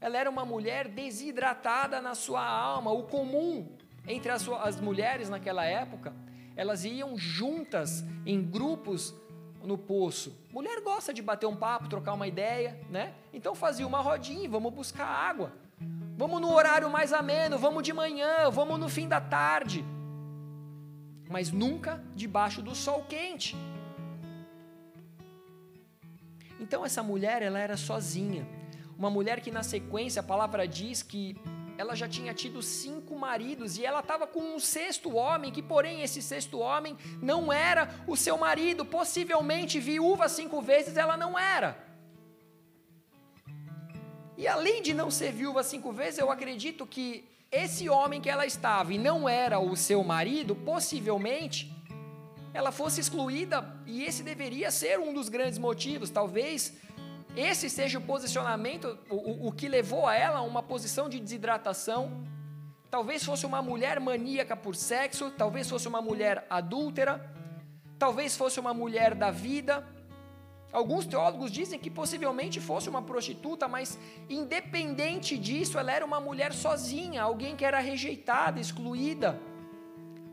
Ela era uma mulher desidratada na sua alma. O comum entre as, as mulheres naquela época, elas iam juntas em grupos no poço. Mulher gosta de bater um papo, trocar uma ideia, né? Então fazia uma rodinha, vamos buscar água. Vamos no horário mais ameno, vamos de manhã, vamos no fim da tarde. Mas nunca debaixo do sol quente. Então essa mulher, ela era sozinha. Uma mulher que na sequência a palavra diz que ela já tinha tido cinco maridos e ela estava com um sexto homem, que porém esse sexto homem não era o seu marido, possivelmente viúva cinco vezes ela não era. E além de não ser viúva cinco vezes, eu acredito que esse homem que ela estava e não era o seu marido, possivelmente ela fosse excluída, e esse deveria ser um dos grandes motivos, talvez esse seja o posicionamento, o, o que levou a ela a uma posição de desidratação. Talvez fosse uma mulher maníaca por sexo, talvez fosse uma mulher adúltera, talvez fosse uma mulher da vida. Alguns teólogos dizem que possivelmente fosse uma prostituta, mas independente disso, ela era uma mulher sozinha, alguém que era rejeitada, excluída.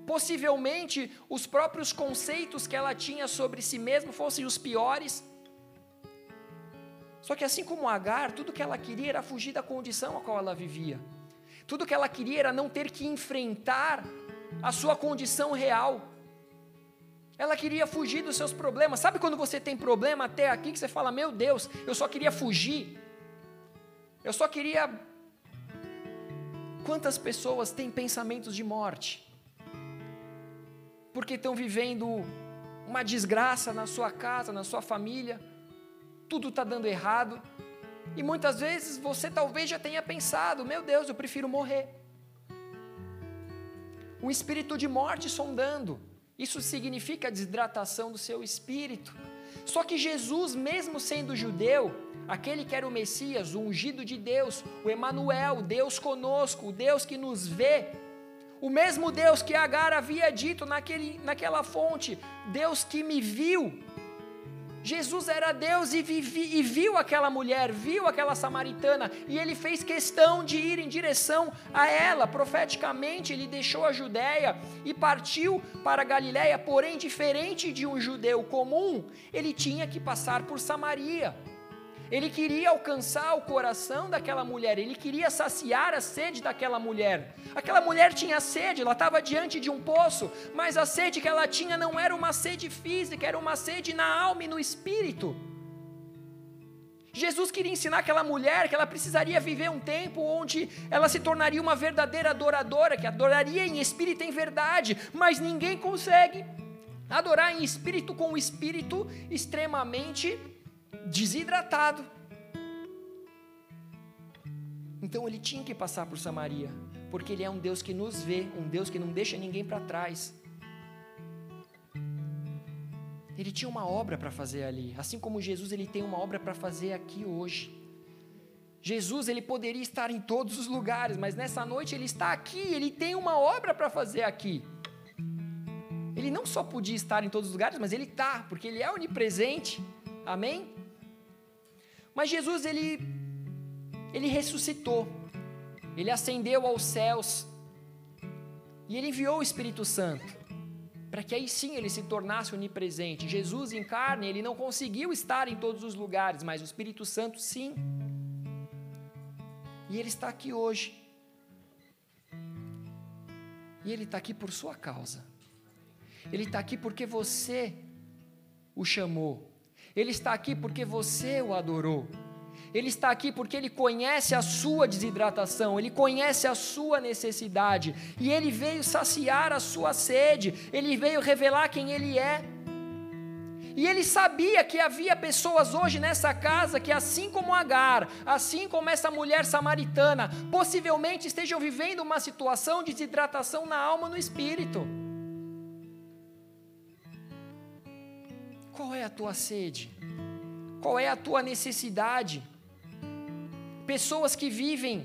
Possivelmente os próprios conceitos que ela tinha sobre si mesma fossem os piores. Só que assim como Agar, tudo que ela queria era fugir da condição a qual ela vivia. Tudo que ela queria era não ter que enfrentar a sua condição real. Ela queria fugir dos seus problemas. Sabe quando você tem problema até aqui que você fala: "Meu Deus, eu só queria fugir. Eu só queria Quantas pessoas têm pensamentos de morte? Porque estão vivendo uma desgraça na sua casa, na sua família, tudo está dando errado. E muitas vezes você talvez já tenha pensado: meu Deus, eu prefiro morrer. Um espírito de morte sondando. Isso significa desidratação do seu espírito. Só que Jesus, mesmo sendo judeu, aquele que era o Messias, o ungido de Deus, o Emanuel, Deus conosco, o Deus que nos vê, o mesmo Deus que Agar havia dito naquele, naquela fonte, Deus que me viu, Jesus era Deus e, vivi, e, viu aquela mulher, viu aquela samaritana, e ele fez questão de ir em direção a ela. Profeticamente, ele deixou a Judéia e partiu para a Galiléia, porém, diferente de um judeu comum, ele tinha que passar por Samaria. Ele queria alcançar o coração daquela mulher, ele queria saciar a sede daquela mulher. Aquela mulher tinha sede, ela estava diante de um poço, mas a sede que ela tinha não era uma sede física, era uma sede na alma e no espírito. Jesus queria ensinar aquela mulher que ela precisaria viver um tempo onde ela se tornaria uma verdadeira adoradora, que adoraria em espírito e em verdade, mas ninguém consegue adorar em espírito com o espírito extremamente desidratado. Então ele tinha que passar por Samaria, porque ele é um Deus que nos vê, um Deus que não deixa ninguém para trás. Ele tinha uma obra para fazer ali, assim como Jesus ele tem uma obra para fazer aqui hoje. Jesus ele poderia estar em todos os lugares, mas nessa noite ele está aqui, ele tem uma obra para fazer aqui. Ele não só podia estar em todos os lugares, mas ele está, porque ele é onipresente. Amém? Mas Jesus ele ele ressuscitou. Ele ascendeu aos céus. E ele enviou o Espírito Santo para que aí sim ele se tornasse onipresente. Jesus em carne, ele não conseguiu estar em todos os lugares, mas o Espírito Santo sim. E ele está aqui hoje. E ele está aqui por sua causa. Ele está aqui porque você o chamou. Ele está aqui porque você o adorou. Ele está aqui porque ele conhece a sua desidratação, ele conhece a sua necessidade, e ele veio saciar a sua sede, ele veio revelar quem ele é. E ele sabia que havia pessoas hoje nessa casa que, assim como Agar, assim como essa mulher samaritana, possivelmente estejam vivendo uma situação de desidratação na alma e no espírito. Qual é a tua sede? Qual é a tua necessidade? Pessoas que vivem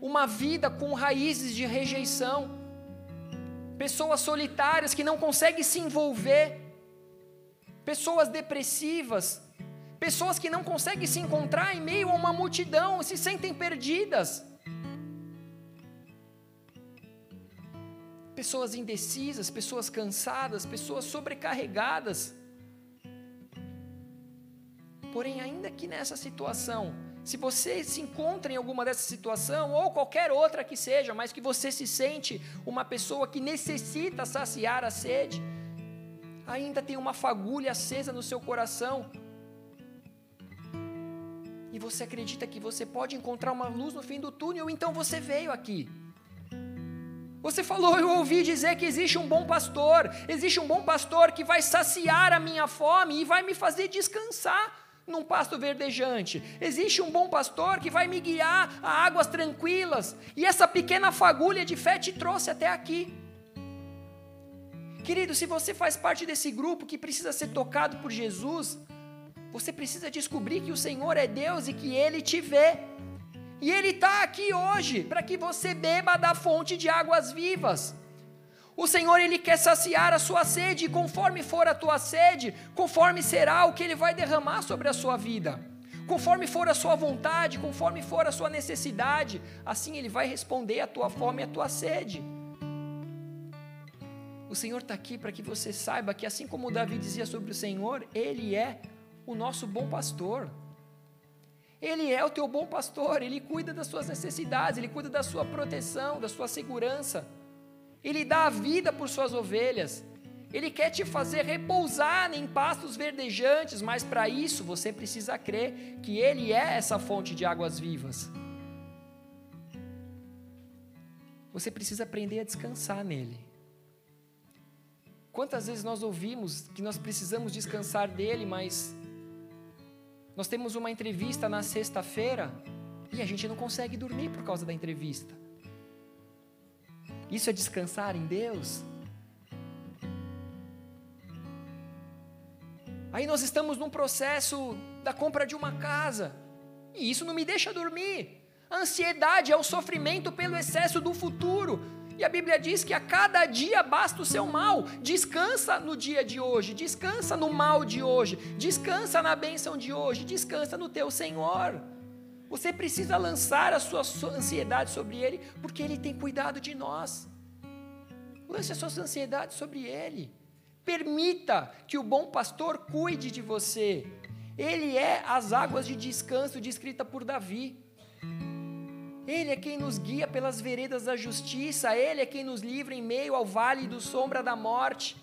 uma vida com raízes de rejeição, pessoas solitárias que não conseguem se envolver, pessoas depressivas, pessoas que não conseguem se encontrar em meio a uma multidão, se sentem perdidas. Pessoas indecisas, pessoas cansadas, pessoas sobrecarregadas. Porém, ainda que nessa situação, se você se encontra em alguma dessa situação, ou qualquer outra que seja, mas que você se sente uma pessoa que necessita saciar a sede, ainda tem uma fagulha acesa no seu coração, e você acredita que você pode encontrar uma luz no fim do túnel, então você veio aqui. Você falou, eu ouvi dizer que existe um bom pastor, existe um bom pastor que vai saciar a minha fome e vai me fazer descansar num pasto verdejante. Existe um bom pastor que vai me guiar a águas tranquilas. E essa pequena fagulha de fé te trouxe até aqui. Querido, se você faz parte desse grupo que precisa ser tocado por Jesus, você precisa descobrir que o Senhor é Deus e que Ele te vê. E Ele está aqui hoje para que você beba da fonte de águas vivas. O Senhor, Ele quer saciar a sua sede, e conforme for a tua sede, conforme será o que Ele vai derramar sobre a sua vida. Conforme for a sua vontade, conforme for a sua necessidade, assim Ele vai responder a tua fome e a tua sede. O Senhor está aqui para que você saiba que, assim como Davi dizia sobre o Senhor, Ele é o nosso bom pastor. Ele é o teu bom pastor, Ele cuida das suas necessidades, Ele cuida da sua proteção, da sua segurança. Ele dá a vida por suas ovelhas. Ele quer te fazer repousar em pastos verdejantes, mas para isso você precisa crer que Ele é essa fonte de águas vivas. Você precisa aprender a descansar nele. Quantas vezes nós ouvimos que nós precisamos descansar dele, mas nós temos uma entrevista na sexta-feira e a gente não consegue dormir por causa da entrevista. Isso é descansar em Deus? Aí nós estamos num processo da compra de uma casa, e isso não me deixa dormir. A ansiedade é o sofrimento pelo excesso do futuro. E a Bíblia diz que a cada dia basta o seu mal. Descansa no dia de hoje, descansa no mal de hoje, descansa na bênção de hoje, descansa no teu Senhor. Você precisa lançar a sua ansiedade sobre Ele, porque Ele tem cuidado de nós. Lance as suas ansiedades sobre Ele. Permita que o bom pastor cuide de você. Ele é as águas de descanso descrita por Davi. Ele é quem nos guia pelas veredas da justiça, Ele é quem nos livra em meio ao vale do sombra da morte.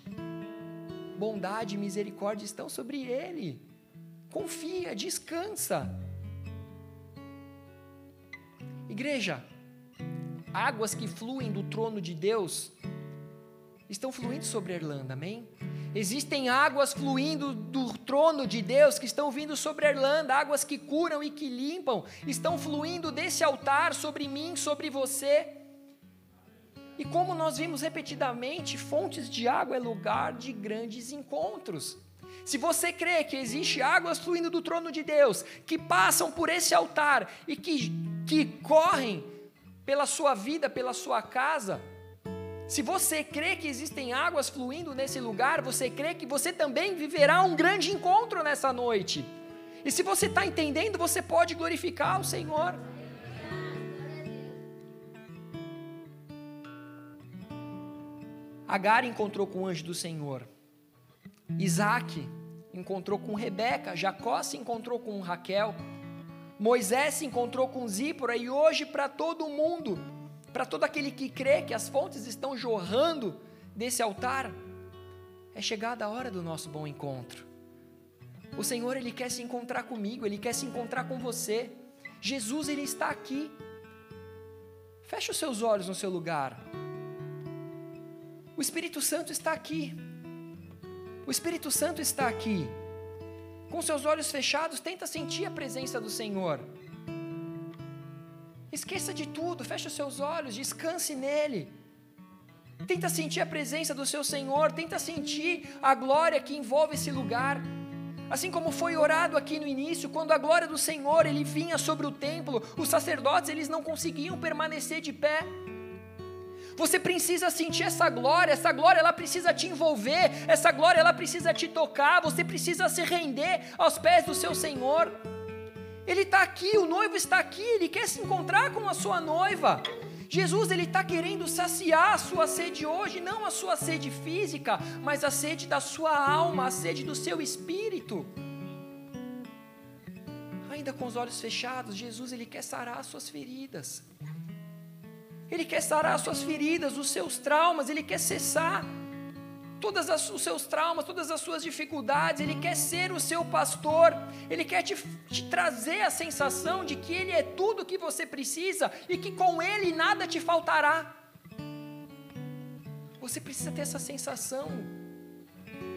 Bondade e misericórdia estão sobre Ele. Confia, descansa. Igreja, águas que fluem do trono de Deus estão fluindo sobre a Irlanda, amém? Existem águas fluindo do trono de Deus que estão vindo sobre a Irlanda, águas que curam e que limpam, estão fluindo desse altar sobre mim, sobre você. E como nós vimos repetidamente, fontes de água é lugar de grandes encontros. Se você crê que existe águas fluindo do trono de Deus, que passam por esse altar e que, que correm pela sua vida, pela sua casa, se você crê que existem águas fluindo nesse lugar, você crê que você também viverá um grande encontro nessa noite. E se você está entendendo, você pode glorificar o Senhor. Agar encontrou com o anjo do Senhor. Isaac encontrou com Rebeca. Jacó se encontrou com Raquel. Moisés se encontrou com Zípora. E hoje, para todo mundo, para todo aquele que crê que as fontes estão jorrando desse altar, é chegada a hora do nosso bom encontro. O Senhor, Ele quer se encontrar comigo, Ele quer se encontrar com você. Jesus, Ele está aqui. Feche os seus olhos no seu lugar. O Espírito Santo está aqui. O Espírito Santo está aqui. Com seus olhos fechados, tenta sentir a presença do Senhor. Esqueça de tudo, feche os seus olhos, descanse nele. Tenta sentir a presença do seu Senhor, tenta sentir a glória que envolve esse lugar. Assim como foi orado aqui no início, quando a glória do Senhor ele vinha sobre o templo, os sacerdotes eles não conseguiam permanecer de pé. Você precisa sentir essa glória, essa glória ela precisa te envolver, essa glória ela precisa te tocar, você precisa se render aos pés do seu Senhor. Ele está aqui, o noivo está aqui, ele quer se encontrar com a sua noiva. Jesus ele está querendo saciar a sua sede hoje, não a sua sede física, mas a sede da sua alma, a sede do seu espírito. Ainda com os olhos fechados, Jesus ele quer sarar as suas feridas. Ele quer sarar as suas feridas, os seus traumas, ele quer cessar todos os seus traumas, todas as suas dificuldades, Ele quer ser o seu pastor, Ele quer te, te, trazer a sensação de que Ele é tudo o que você precisa e que com Ele nada te faltará. Você precisa ter essa sensação.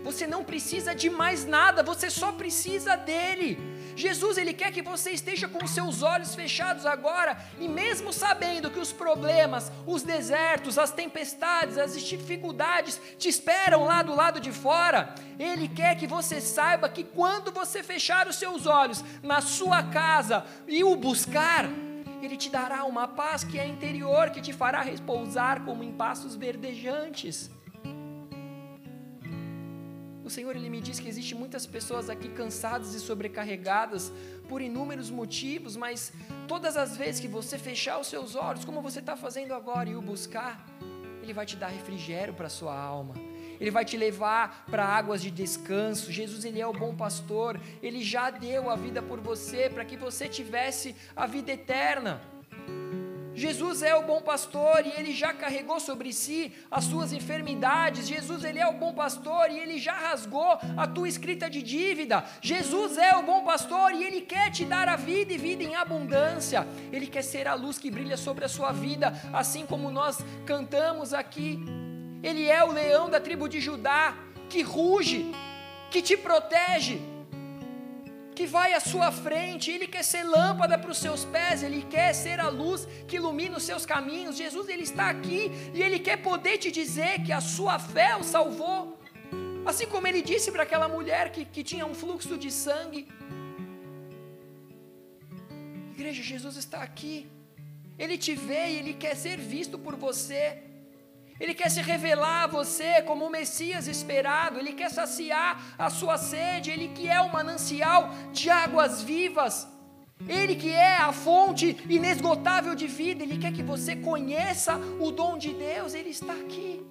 Você não precisa de mais nada, você só precisa dele. Jesus, ele quer que você esteja com os seus olhos fechados agora, e mesmo sabendo que os problemas, os desertos, as tempestades, as dificuldades te esperam lá do lado de fora, ele quer que você saiba que quando você fechar os seus olhos na sua casa e o buscar, ele te dará uma paz que é interior, que te fará repousar como em pastos verdejantes. O Senhor ele me diz que existe muitas pessoas aqui cansadas e sobrecarregadas por inúmeros motivos, mas todas as vezes que você fechar os seus olhos, como você está fazendo agora, e o buscar, Ele vai te dar refrigério para a sua alma. Ele vai te levar para águas de descanso. Jesus, Ele é o bom pastor. Ele já deu a vida por você para que você tivesse a vida eterna. Jesus é o bom pastor e ele já carregou sobre si as suas enfermidades. Jesus, ele é o bom pastor e ele já rasgou a tua escrita de dívida. Jesus é o bom pastor e ele quer te dar a vida e vida em abundância. Ele quer ser a luz que brilha sobre a sua vida, assim como nós cantamos aqui. Ele é o leão da tribo de Judá que ruge, que te protege que vai à sua frente, Ele quer ser lâmpada para os seus pés, Ele quer ser a luz que ilumina os seus caminhos. Jesus, Ele está aqui e Ele quer poder te dizer que a sua fé o salvou. Assim como ele disse para aquela mulher que, que tinha um fluxo de sangue. Igreja, Jesus está aqui. Ele te vê e ele quer ser visto por você. Ele quer se revelar a você como o Messias esperado, ele quer saciar a sua sede, ele que é o manancial de águas vivas. Ele que é a fonte inesgotável de vida, ele quer que você conheça o dom de Deus, ele está aqui.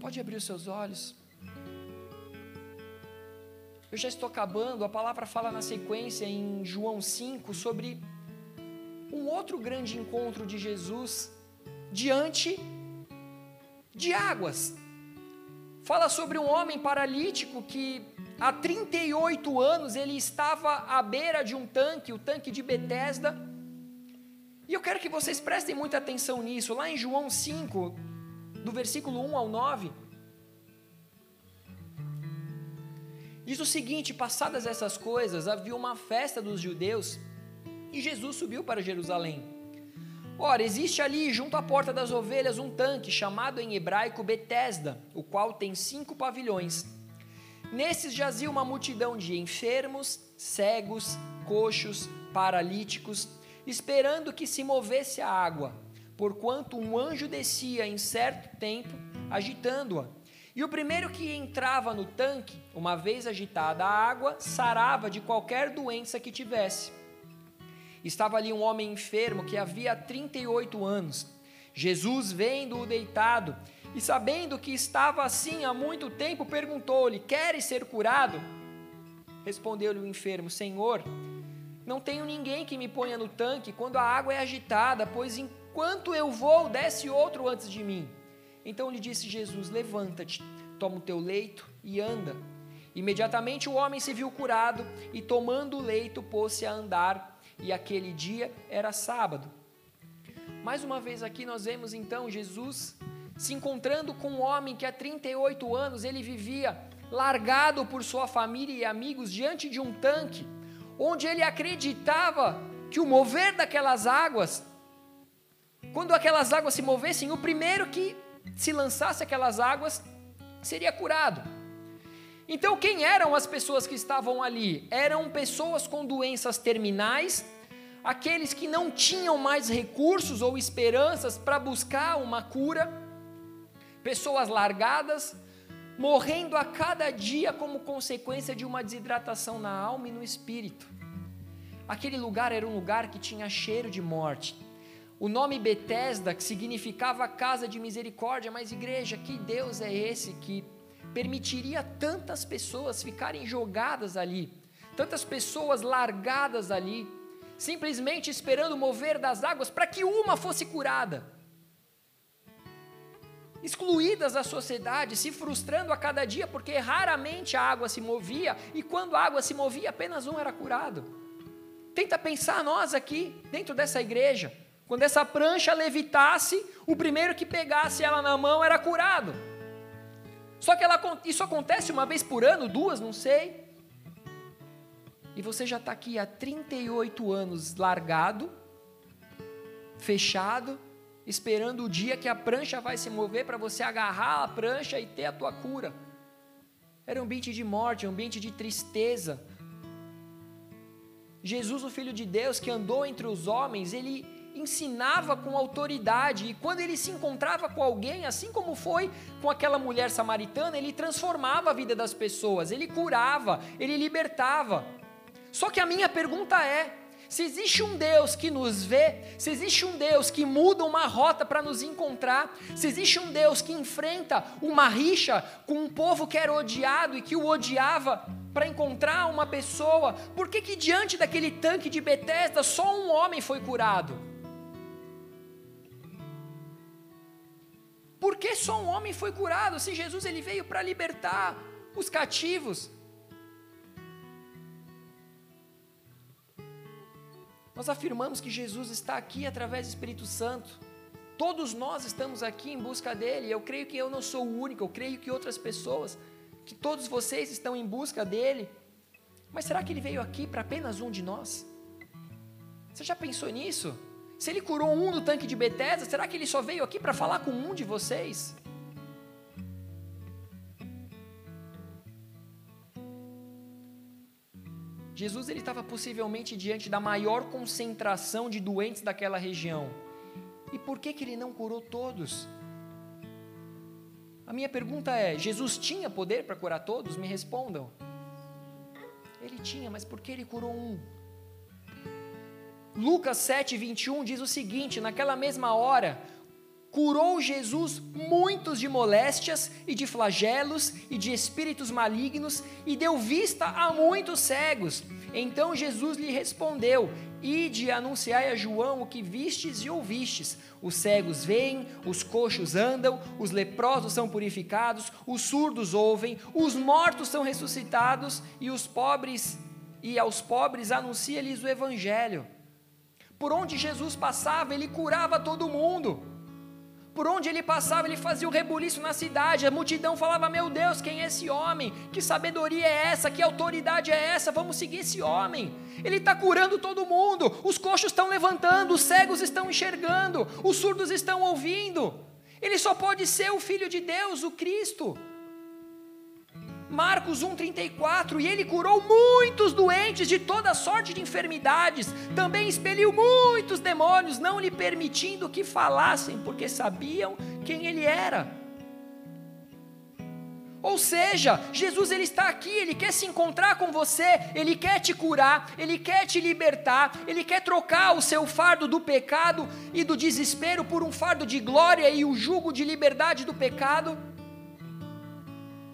Pode abrir os seus olhos. Eu já estou acabando, a palavra fala na sequência em João 5 sobre um outro grande encontro de Jesus diante de águas. Fala sobre um homem paralítico que há 38 anos ele estava à beira de um tanque, o tanque de Betesda. E eu quero que vocês prestem muita atenção nisso. Lá em João 5, do versículo 1 ao 9, diz o seguinte: passadas essas coisas, havia uma festa dos judeus e Jesus subiu para Jerusalém. Ora, existe ali, junto à porta das ovelhas, um tanque chamado em hebraico Betesda, o qual tem cinco pavilhões. Nesses jazia uma multidão de enfermos, cegos, coxos, paralíticos, esperando que se movesse a água, porquanto um anjo descia em certo tempo, agitando-a. E o primeiro que entrava no tanque, uma vez agitada a água, sarava de qualquer doença que tivesse. Estava ali um homem enfermo que havia 38 anos. Jesus, vendo-o deitado e sabendo que estava assim há muito tempo, perguntou-lhe: Queres ser curado? Respondeu-lhe o enfermo: Senhor, não tenho ninguém que me ponha no tanque quando a água é agitada, pois enquanto eu vou, desce outro antes de mim. Então lhe disse Jesus: Levanta-te, toma o teu leito e anda. Imediatamente o homem se viu curado e, tomando o leito, pôs-se a andar e aquele dia era sábado. Mais uma vez aqui nós vemos então Jesus se encontrando com um homem que há 38 anos ele vivia largado por sua família e amigos diante de um tanque, onde ele acreditava que o mover daquelas águas, quando aquelas águas se movessem, o primeiro que se lançasse aquelas águas seria curado. Então, quem eram as pessoas que estavam ali? Eram pessoas com doenças terminais, aqueles que não tinham mais recursos ou esperanças para buscar uma cura, pessoas largadas, morrendo a cada dia como consequência de uma desidratação na alma e no espírito. Aquele lugar era um lugar que tinha cheiro de morte. O nome Betesda, que significava casa de misericórdia, mas igreja, que Deus é esse que permitiria tantas pessoas ficarem jogadas ali, tantas pessoas largadas ali, simplesmente esperando mover das águas para que uma fosse curada. Excluídas da sociedade, se frustrando a cada dia, porque raramente a água se movia, e quando a água se movia, apenas um era curado. Tenta pensar nós aqui, dentro dessa igreja, quando essa prancha levitasse, o primeiro que pegasse ela na mão era curado. Só que ela, isso acontece uma vez por ano, duas, não sei. E você já está aqui há 38 anos largado, fechado, esperando o dia que a prancha vai se mover para você agarrar a prancha e ter a tua cura. Era um ambiente de morte, um ambiente de tristeza. Jesus, o Filho de Deus, que andou entre os homens, ele ensinava com autoridade, e quando ele se encontrava com alguém, assim como foi com aquela mulher samaritana, ele transformava a vida das pessoas, ele curava, ele libertava. Só que a minha pergunta é: se existe um Deus que nos vê, se existe um Deus que muda uma rota para nos encontrar, se existe um Deus que enfrenta uma rixa com um povo que era odiado e que o odiava para encontrar uma pessoa, por que que diante daquele tanque de Betesda só um homem foi curado? Por que só um homem foi curado? Se Jesus ele veio para libertar os cativos. Nós afirmamos que Jesus está aqui através do Espírito Santo. Todos nós estamos aqui em busca dele. Eu creio que eu não sou o único, eu creio que outras pessoas, que todos vocês estão em busca dele. Mas será que ele veio aqui para apenas um de nós? Você já pensou nisso? Se ele curou um do tanque de Betesda, será que ele só veio aqui para falar com um de vocês? Jesus ele estava possivelmente diante da maior concentração de doentes daquela região. E por que que ele não curou todos? A minha pergunta é: Jesus tinha poder para curar todos? Me respondam. Ele tinha, mas por que ele curou um? Lucas 7, 21 diz o seguinte: naquela mesma hora, curou Jesus muitos de moléstias e de flagelos e de espíritos malignos e deu vista a muitos cegos. Então Jesus lhe respondeu: Ide anunciai a João o que vistes e ouvistes. Os cegos veem, os coxos andam, os leprosos são purificados, os surdos ouvem, os mortos são ressuscitados e os pobres e aos pobres anuncia-lhes o evangelho. Por onde Jesus passava, ele curava todo mundo. Por onde ele passava, ele fazia o rebuliço na cidade. A multidão falava: Meu Deus, quem é esse homem? Que sabedoria é essa? Que autoridade é essa? Vamos seguir esse homem. Ele está curando todo mundo. Os coxos estão levantando, os cegos estão enxergando, os surdos estão ouvindo. Ele só pode ser o Filho de Deus, o Cristo. Marcos 1,34, e ele curou muitos doentes de toda sorte de enfermidades, também expeliu muitos demônios, não lhe permitindo que falassem, porque sabiam quem ele era. Ou seja, Jesus ele está aqui, ele quer se encontrar com você, ele quer te curar, ele quer te libertar, ele quer trocar o seu fardo do pecado e do desespero por um fardo de glória e o jugo de liberdade do pecado.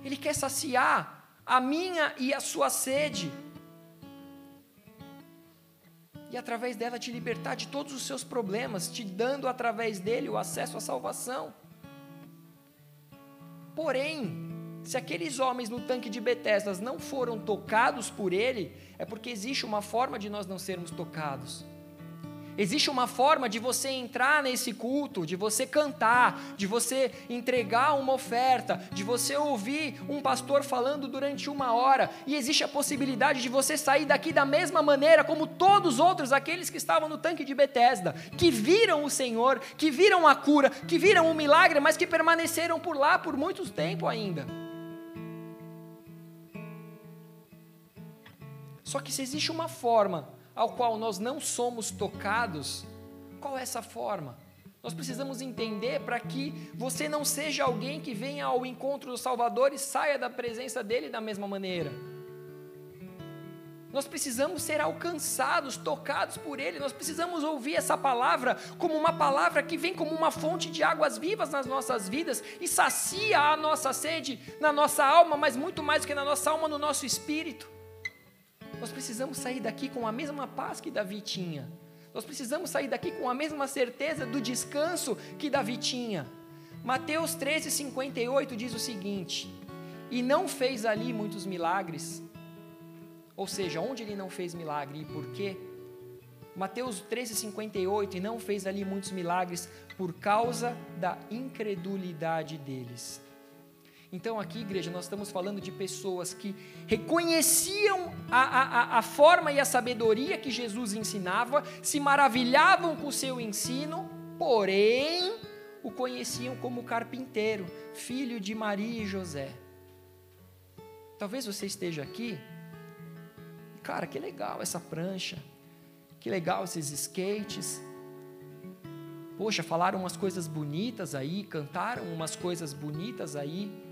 Ele quer saciar a minha e a sua sede. E através dela te libertar de todos os seus problemas, te dando através dele o acesso à salvação. Porém, se aqueles homens no tanque de Betesdas não foram tocados por ele, é porque existe uma forma de nós não sermos tocados. Existe uma forma de você entrar nesse culto, de você cantar, de você entregar uma oferta, de você ouvir um pastor falando durante uma hora, e existe a possibilidade de você sair daqui da mesma maneira como todos os outros, aqueles que estavam no tanque de Betesda, que viram o Senhor, que viram a cura, que viram o milagre, mas que permaneceram por lá por muito tempo ainda. Só que se existe uma forma ao qual nós não somos tocados, qual é essa forma? Nós precisamos entender para que você não seja alguém que venha ao encontro do Salvador e saia da presença dele da mesma maneira. Nós precisamos ser alcançados, tocados por Ele. Nós precisamos ouvir essa palavra como uma palavra que vem como uma fonte de águas vivas nas nossas vidas e sacia a nossa sede na nossa alma, mas muito mais do que na nossa alma, no nosso espírito. Nós precisamos sair daqui com a mesma paz que Davi tinha. Nós precisamos sair daqui com a mesma certeza do descanso que Davi tinha. Mateus 13, 58 diz o seguinte: E não fez ali muitos milagres. Ou seja, onde ele não fez milagre e por quê? Mateus 13, 58, e não fez ali muitos milagres por causa da incredulidade deles. Então, aqui, igreja, nós estamos falando de pessoas que reconheciam a, a, a forma e a sabedoria que Jesus ensinava, se maravilhavam com o seu ensino, porém o conheciam como carpinteiro, filho de Maria e José. Talvez você esteja aqui, cara, que legal essa prancha, que legal esses skates. Poxa, falaram umas coisas bonitas aí, cantaram umas coisas bonitas aí.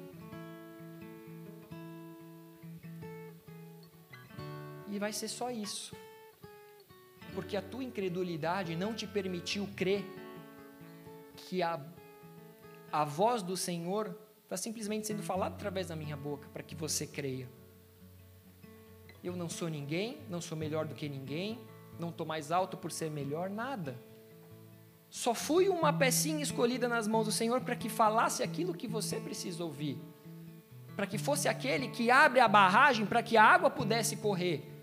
E vai ser só isso. Porque a tua incredulidade não te permitiu crer que a, a voz do Senhor está simplesmente sendo falada através da minha boca, para que você creia. Eu não sou ninguém, não sou melhor do que ninguém, não estou mais alto por ser melhor, nada. Só fui uma pecinha escolhida nas mãos do Senhor para que falasse aquilo que você precisa ouvir. Para que fosse aquele que abre a barragem para que a água pudesse correr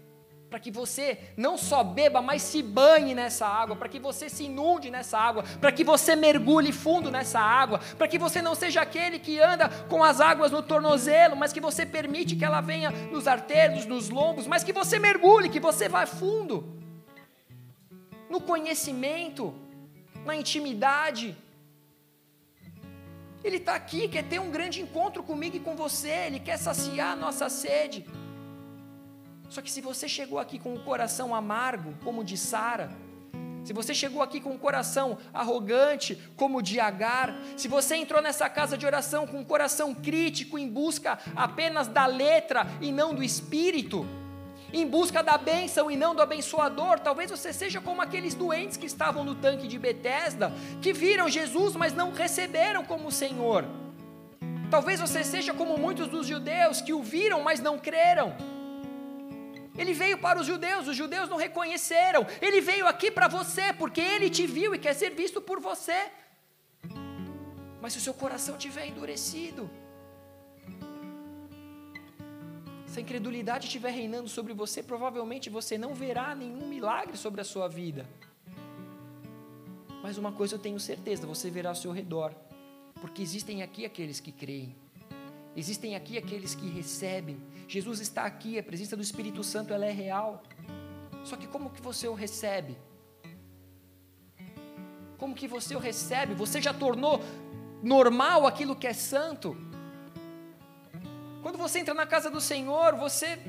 para que você não só beba, mas se banhe nessa água, para que você se inunde nessa água, para que você mergulhe fundo nessa água, para que você não seja aquele que anda com as águas no tornozelo, mas que você permite que ela venha nos artérios, nos lombos, mas que você mergulhe, que você vá fundo no conhecimento na intimidade. Ele está aqui, quer ter um grande encontro comigo e com você, Ele quer saciar a nossa sede. Só que se você chegou aqui com o coração amargo, como de Sara, se você chegou aqui com um coração arrogante, como o de Agar, se você entrou nessa casa de oração com um coração crítico, em busca apenas da letra e não do espírito, em busca da bênção e não do abençoador, talvez você seja como aqueles doentes que estavam no tanque de Betesda, que viram Jesus, mas não receberam como Senhor. Talvez você seja como muitos dos judeus que o viram, mas não creram. Ele veio para os judeus, os judeus não reconheceram. Ele veio aqui para você, porque ele te viu e quer ser visto por você. Mas se o seu coração tiver endurecido, se a incredulidade estiver reinando sobre você, provavelmente você não verá nenhum milagre sobre a sua vida. Mas uma coisa eu tenho certeza: você verá ao seu redor, porque existem aqui aqueles que creem. Existem aqui aqueles que recebem. Jesus está aqui, a presença do Espírito Santo ela é real. Só que como que você o recebe? Como que você o recebe? Você já tornou normal aquilo que é santo? Quando você entra na casa do Senhor, você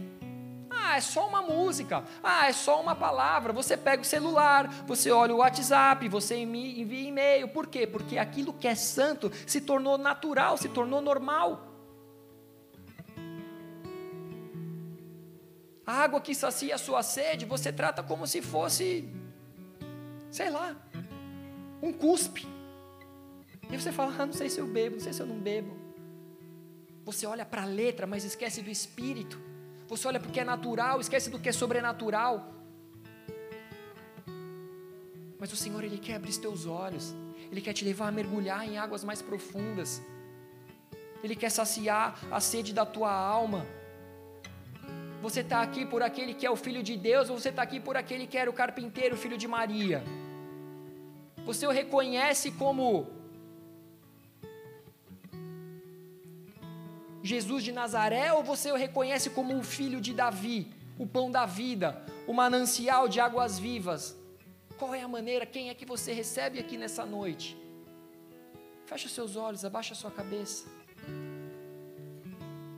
ah, é só uma música. Ah, é só uma palavra. Você pega o celular, você olha o WhatsApp, você envia e-mail. Por quê? Porque aquilo que é santo se tornou natural, se tornou normal. A água que sacia a sua sede, você trata como se fosse, sei lá, um cuspe. E você fala, ah, não sei se eu bebo, não sei se eu não bebo. Você olha para a letra, mas esquece do espírito. Você olha para o que é natural, esquece do que é sobrenatural. Mas o Senhor, Ele quer abrir os teus olhos. Ele quer te levar a mergulhar em águas mais profundas. Ele quer saciar a sede da tua alma. Você está aqui por aquele que é o filho de Deus, ou você está aqui por aquele que era o carpinteiro, filho de Maria? Você o reconhece como Jesus de Nazaré, ou você o reconhece como o filho de Davi, o pão da vida, o manancial de águas vivas? Qual é a maneira, quem é que você recebe aqui nessa noite? Feche os seus olhos, abaixa sua cabeça.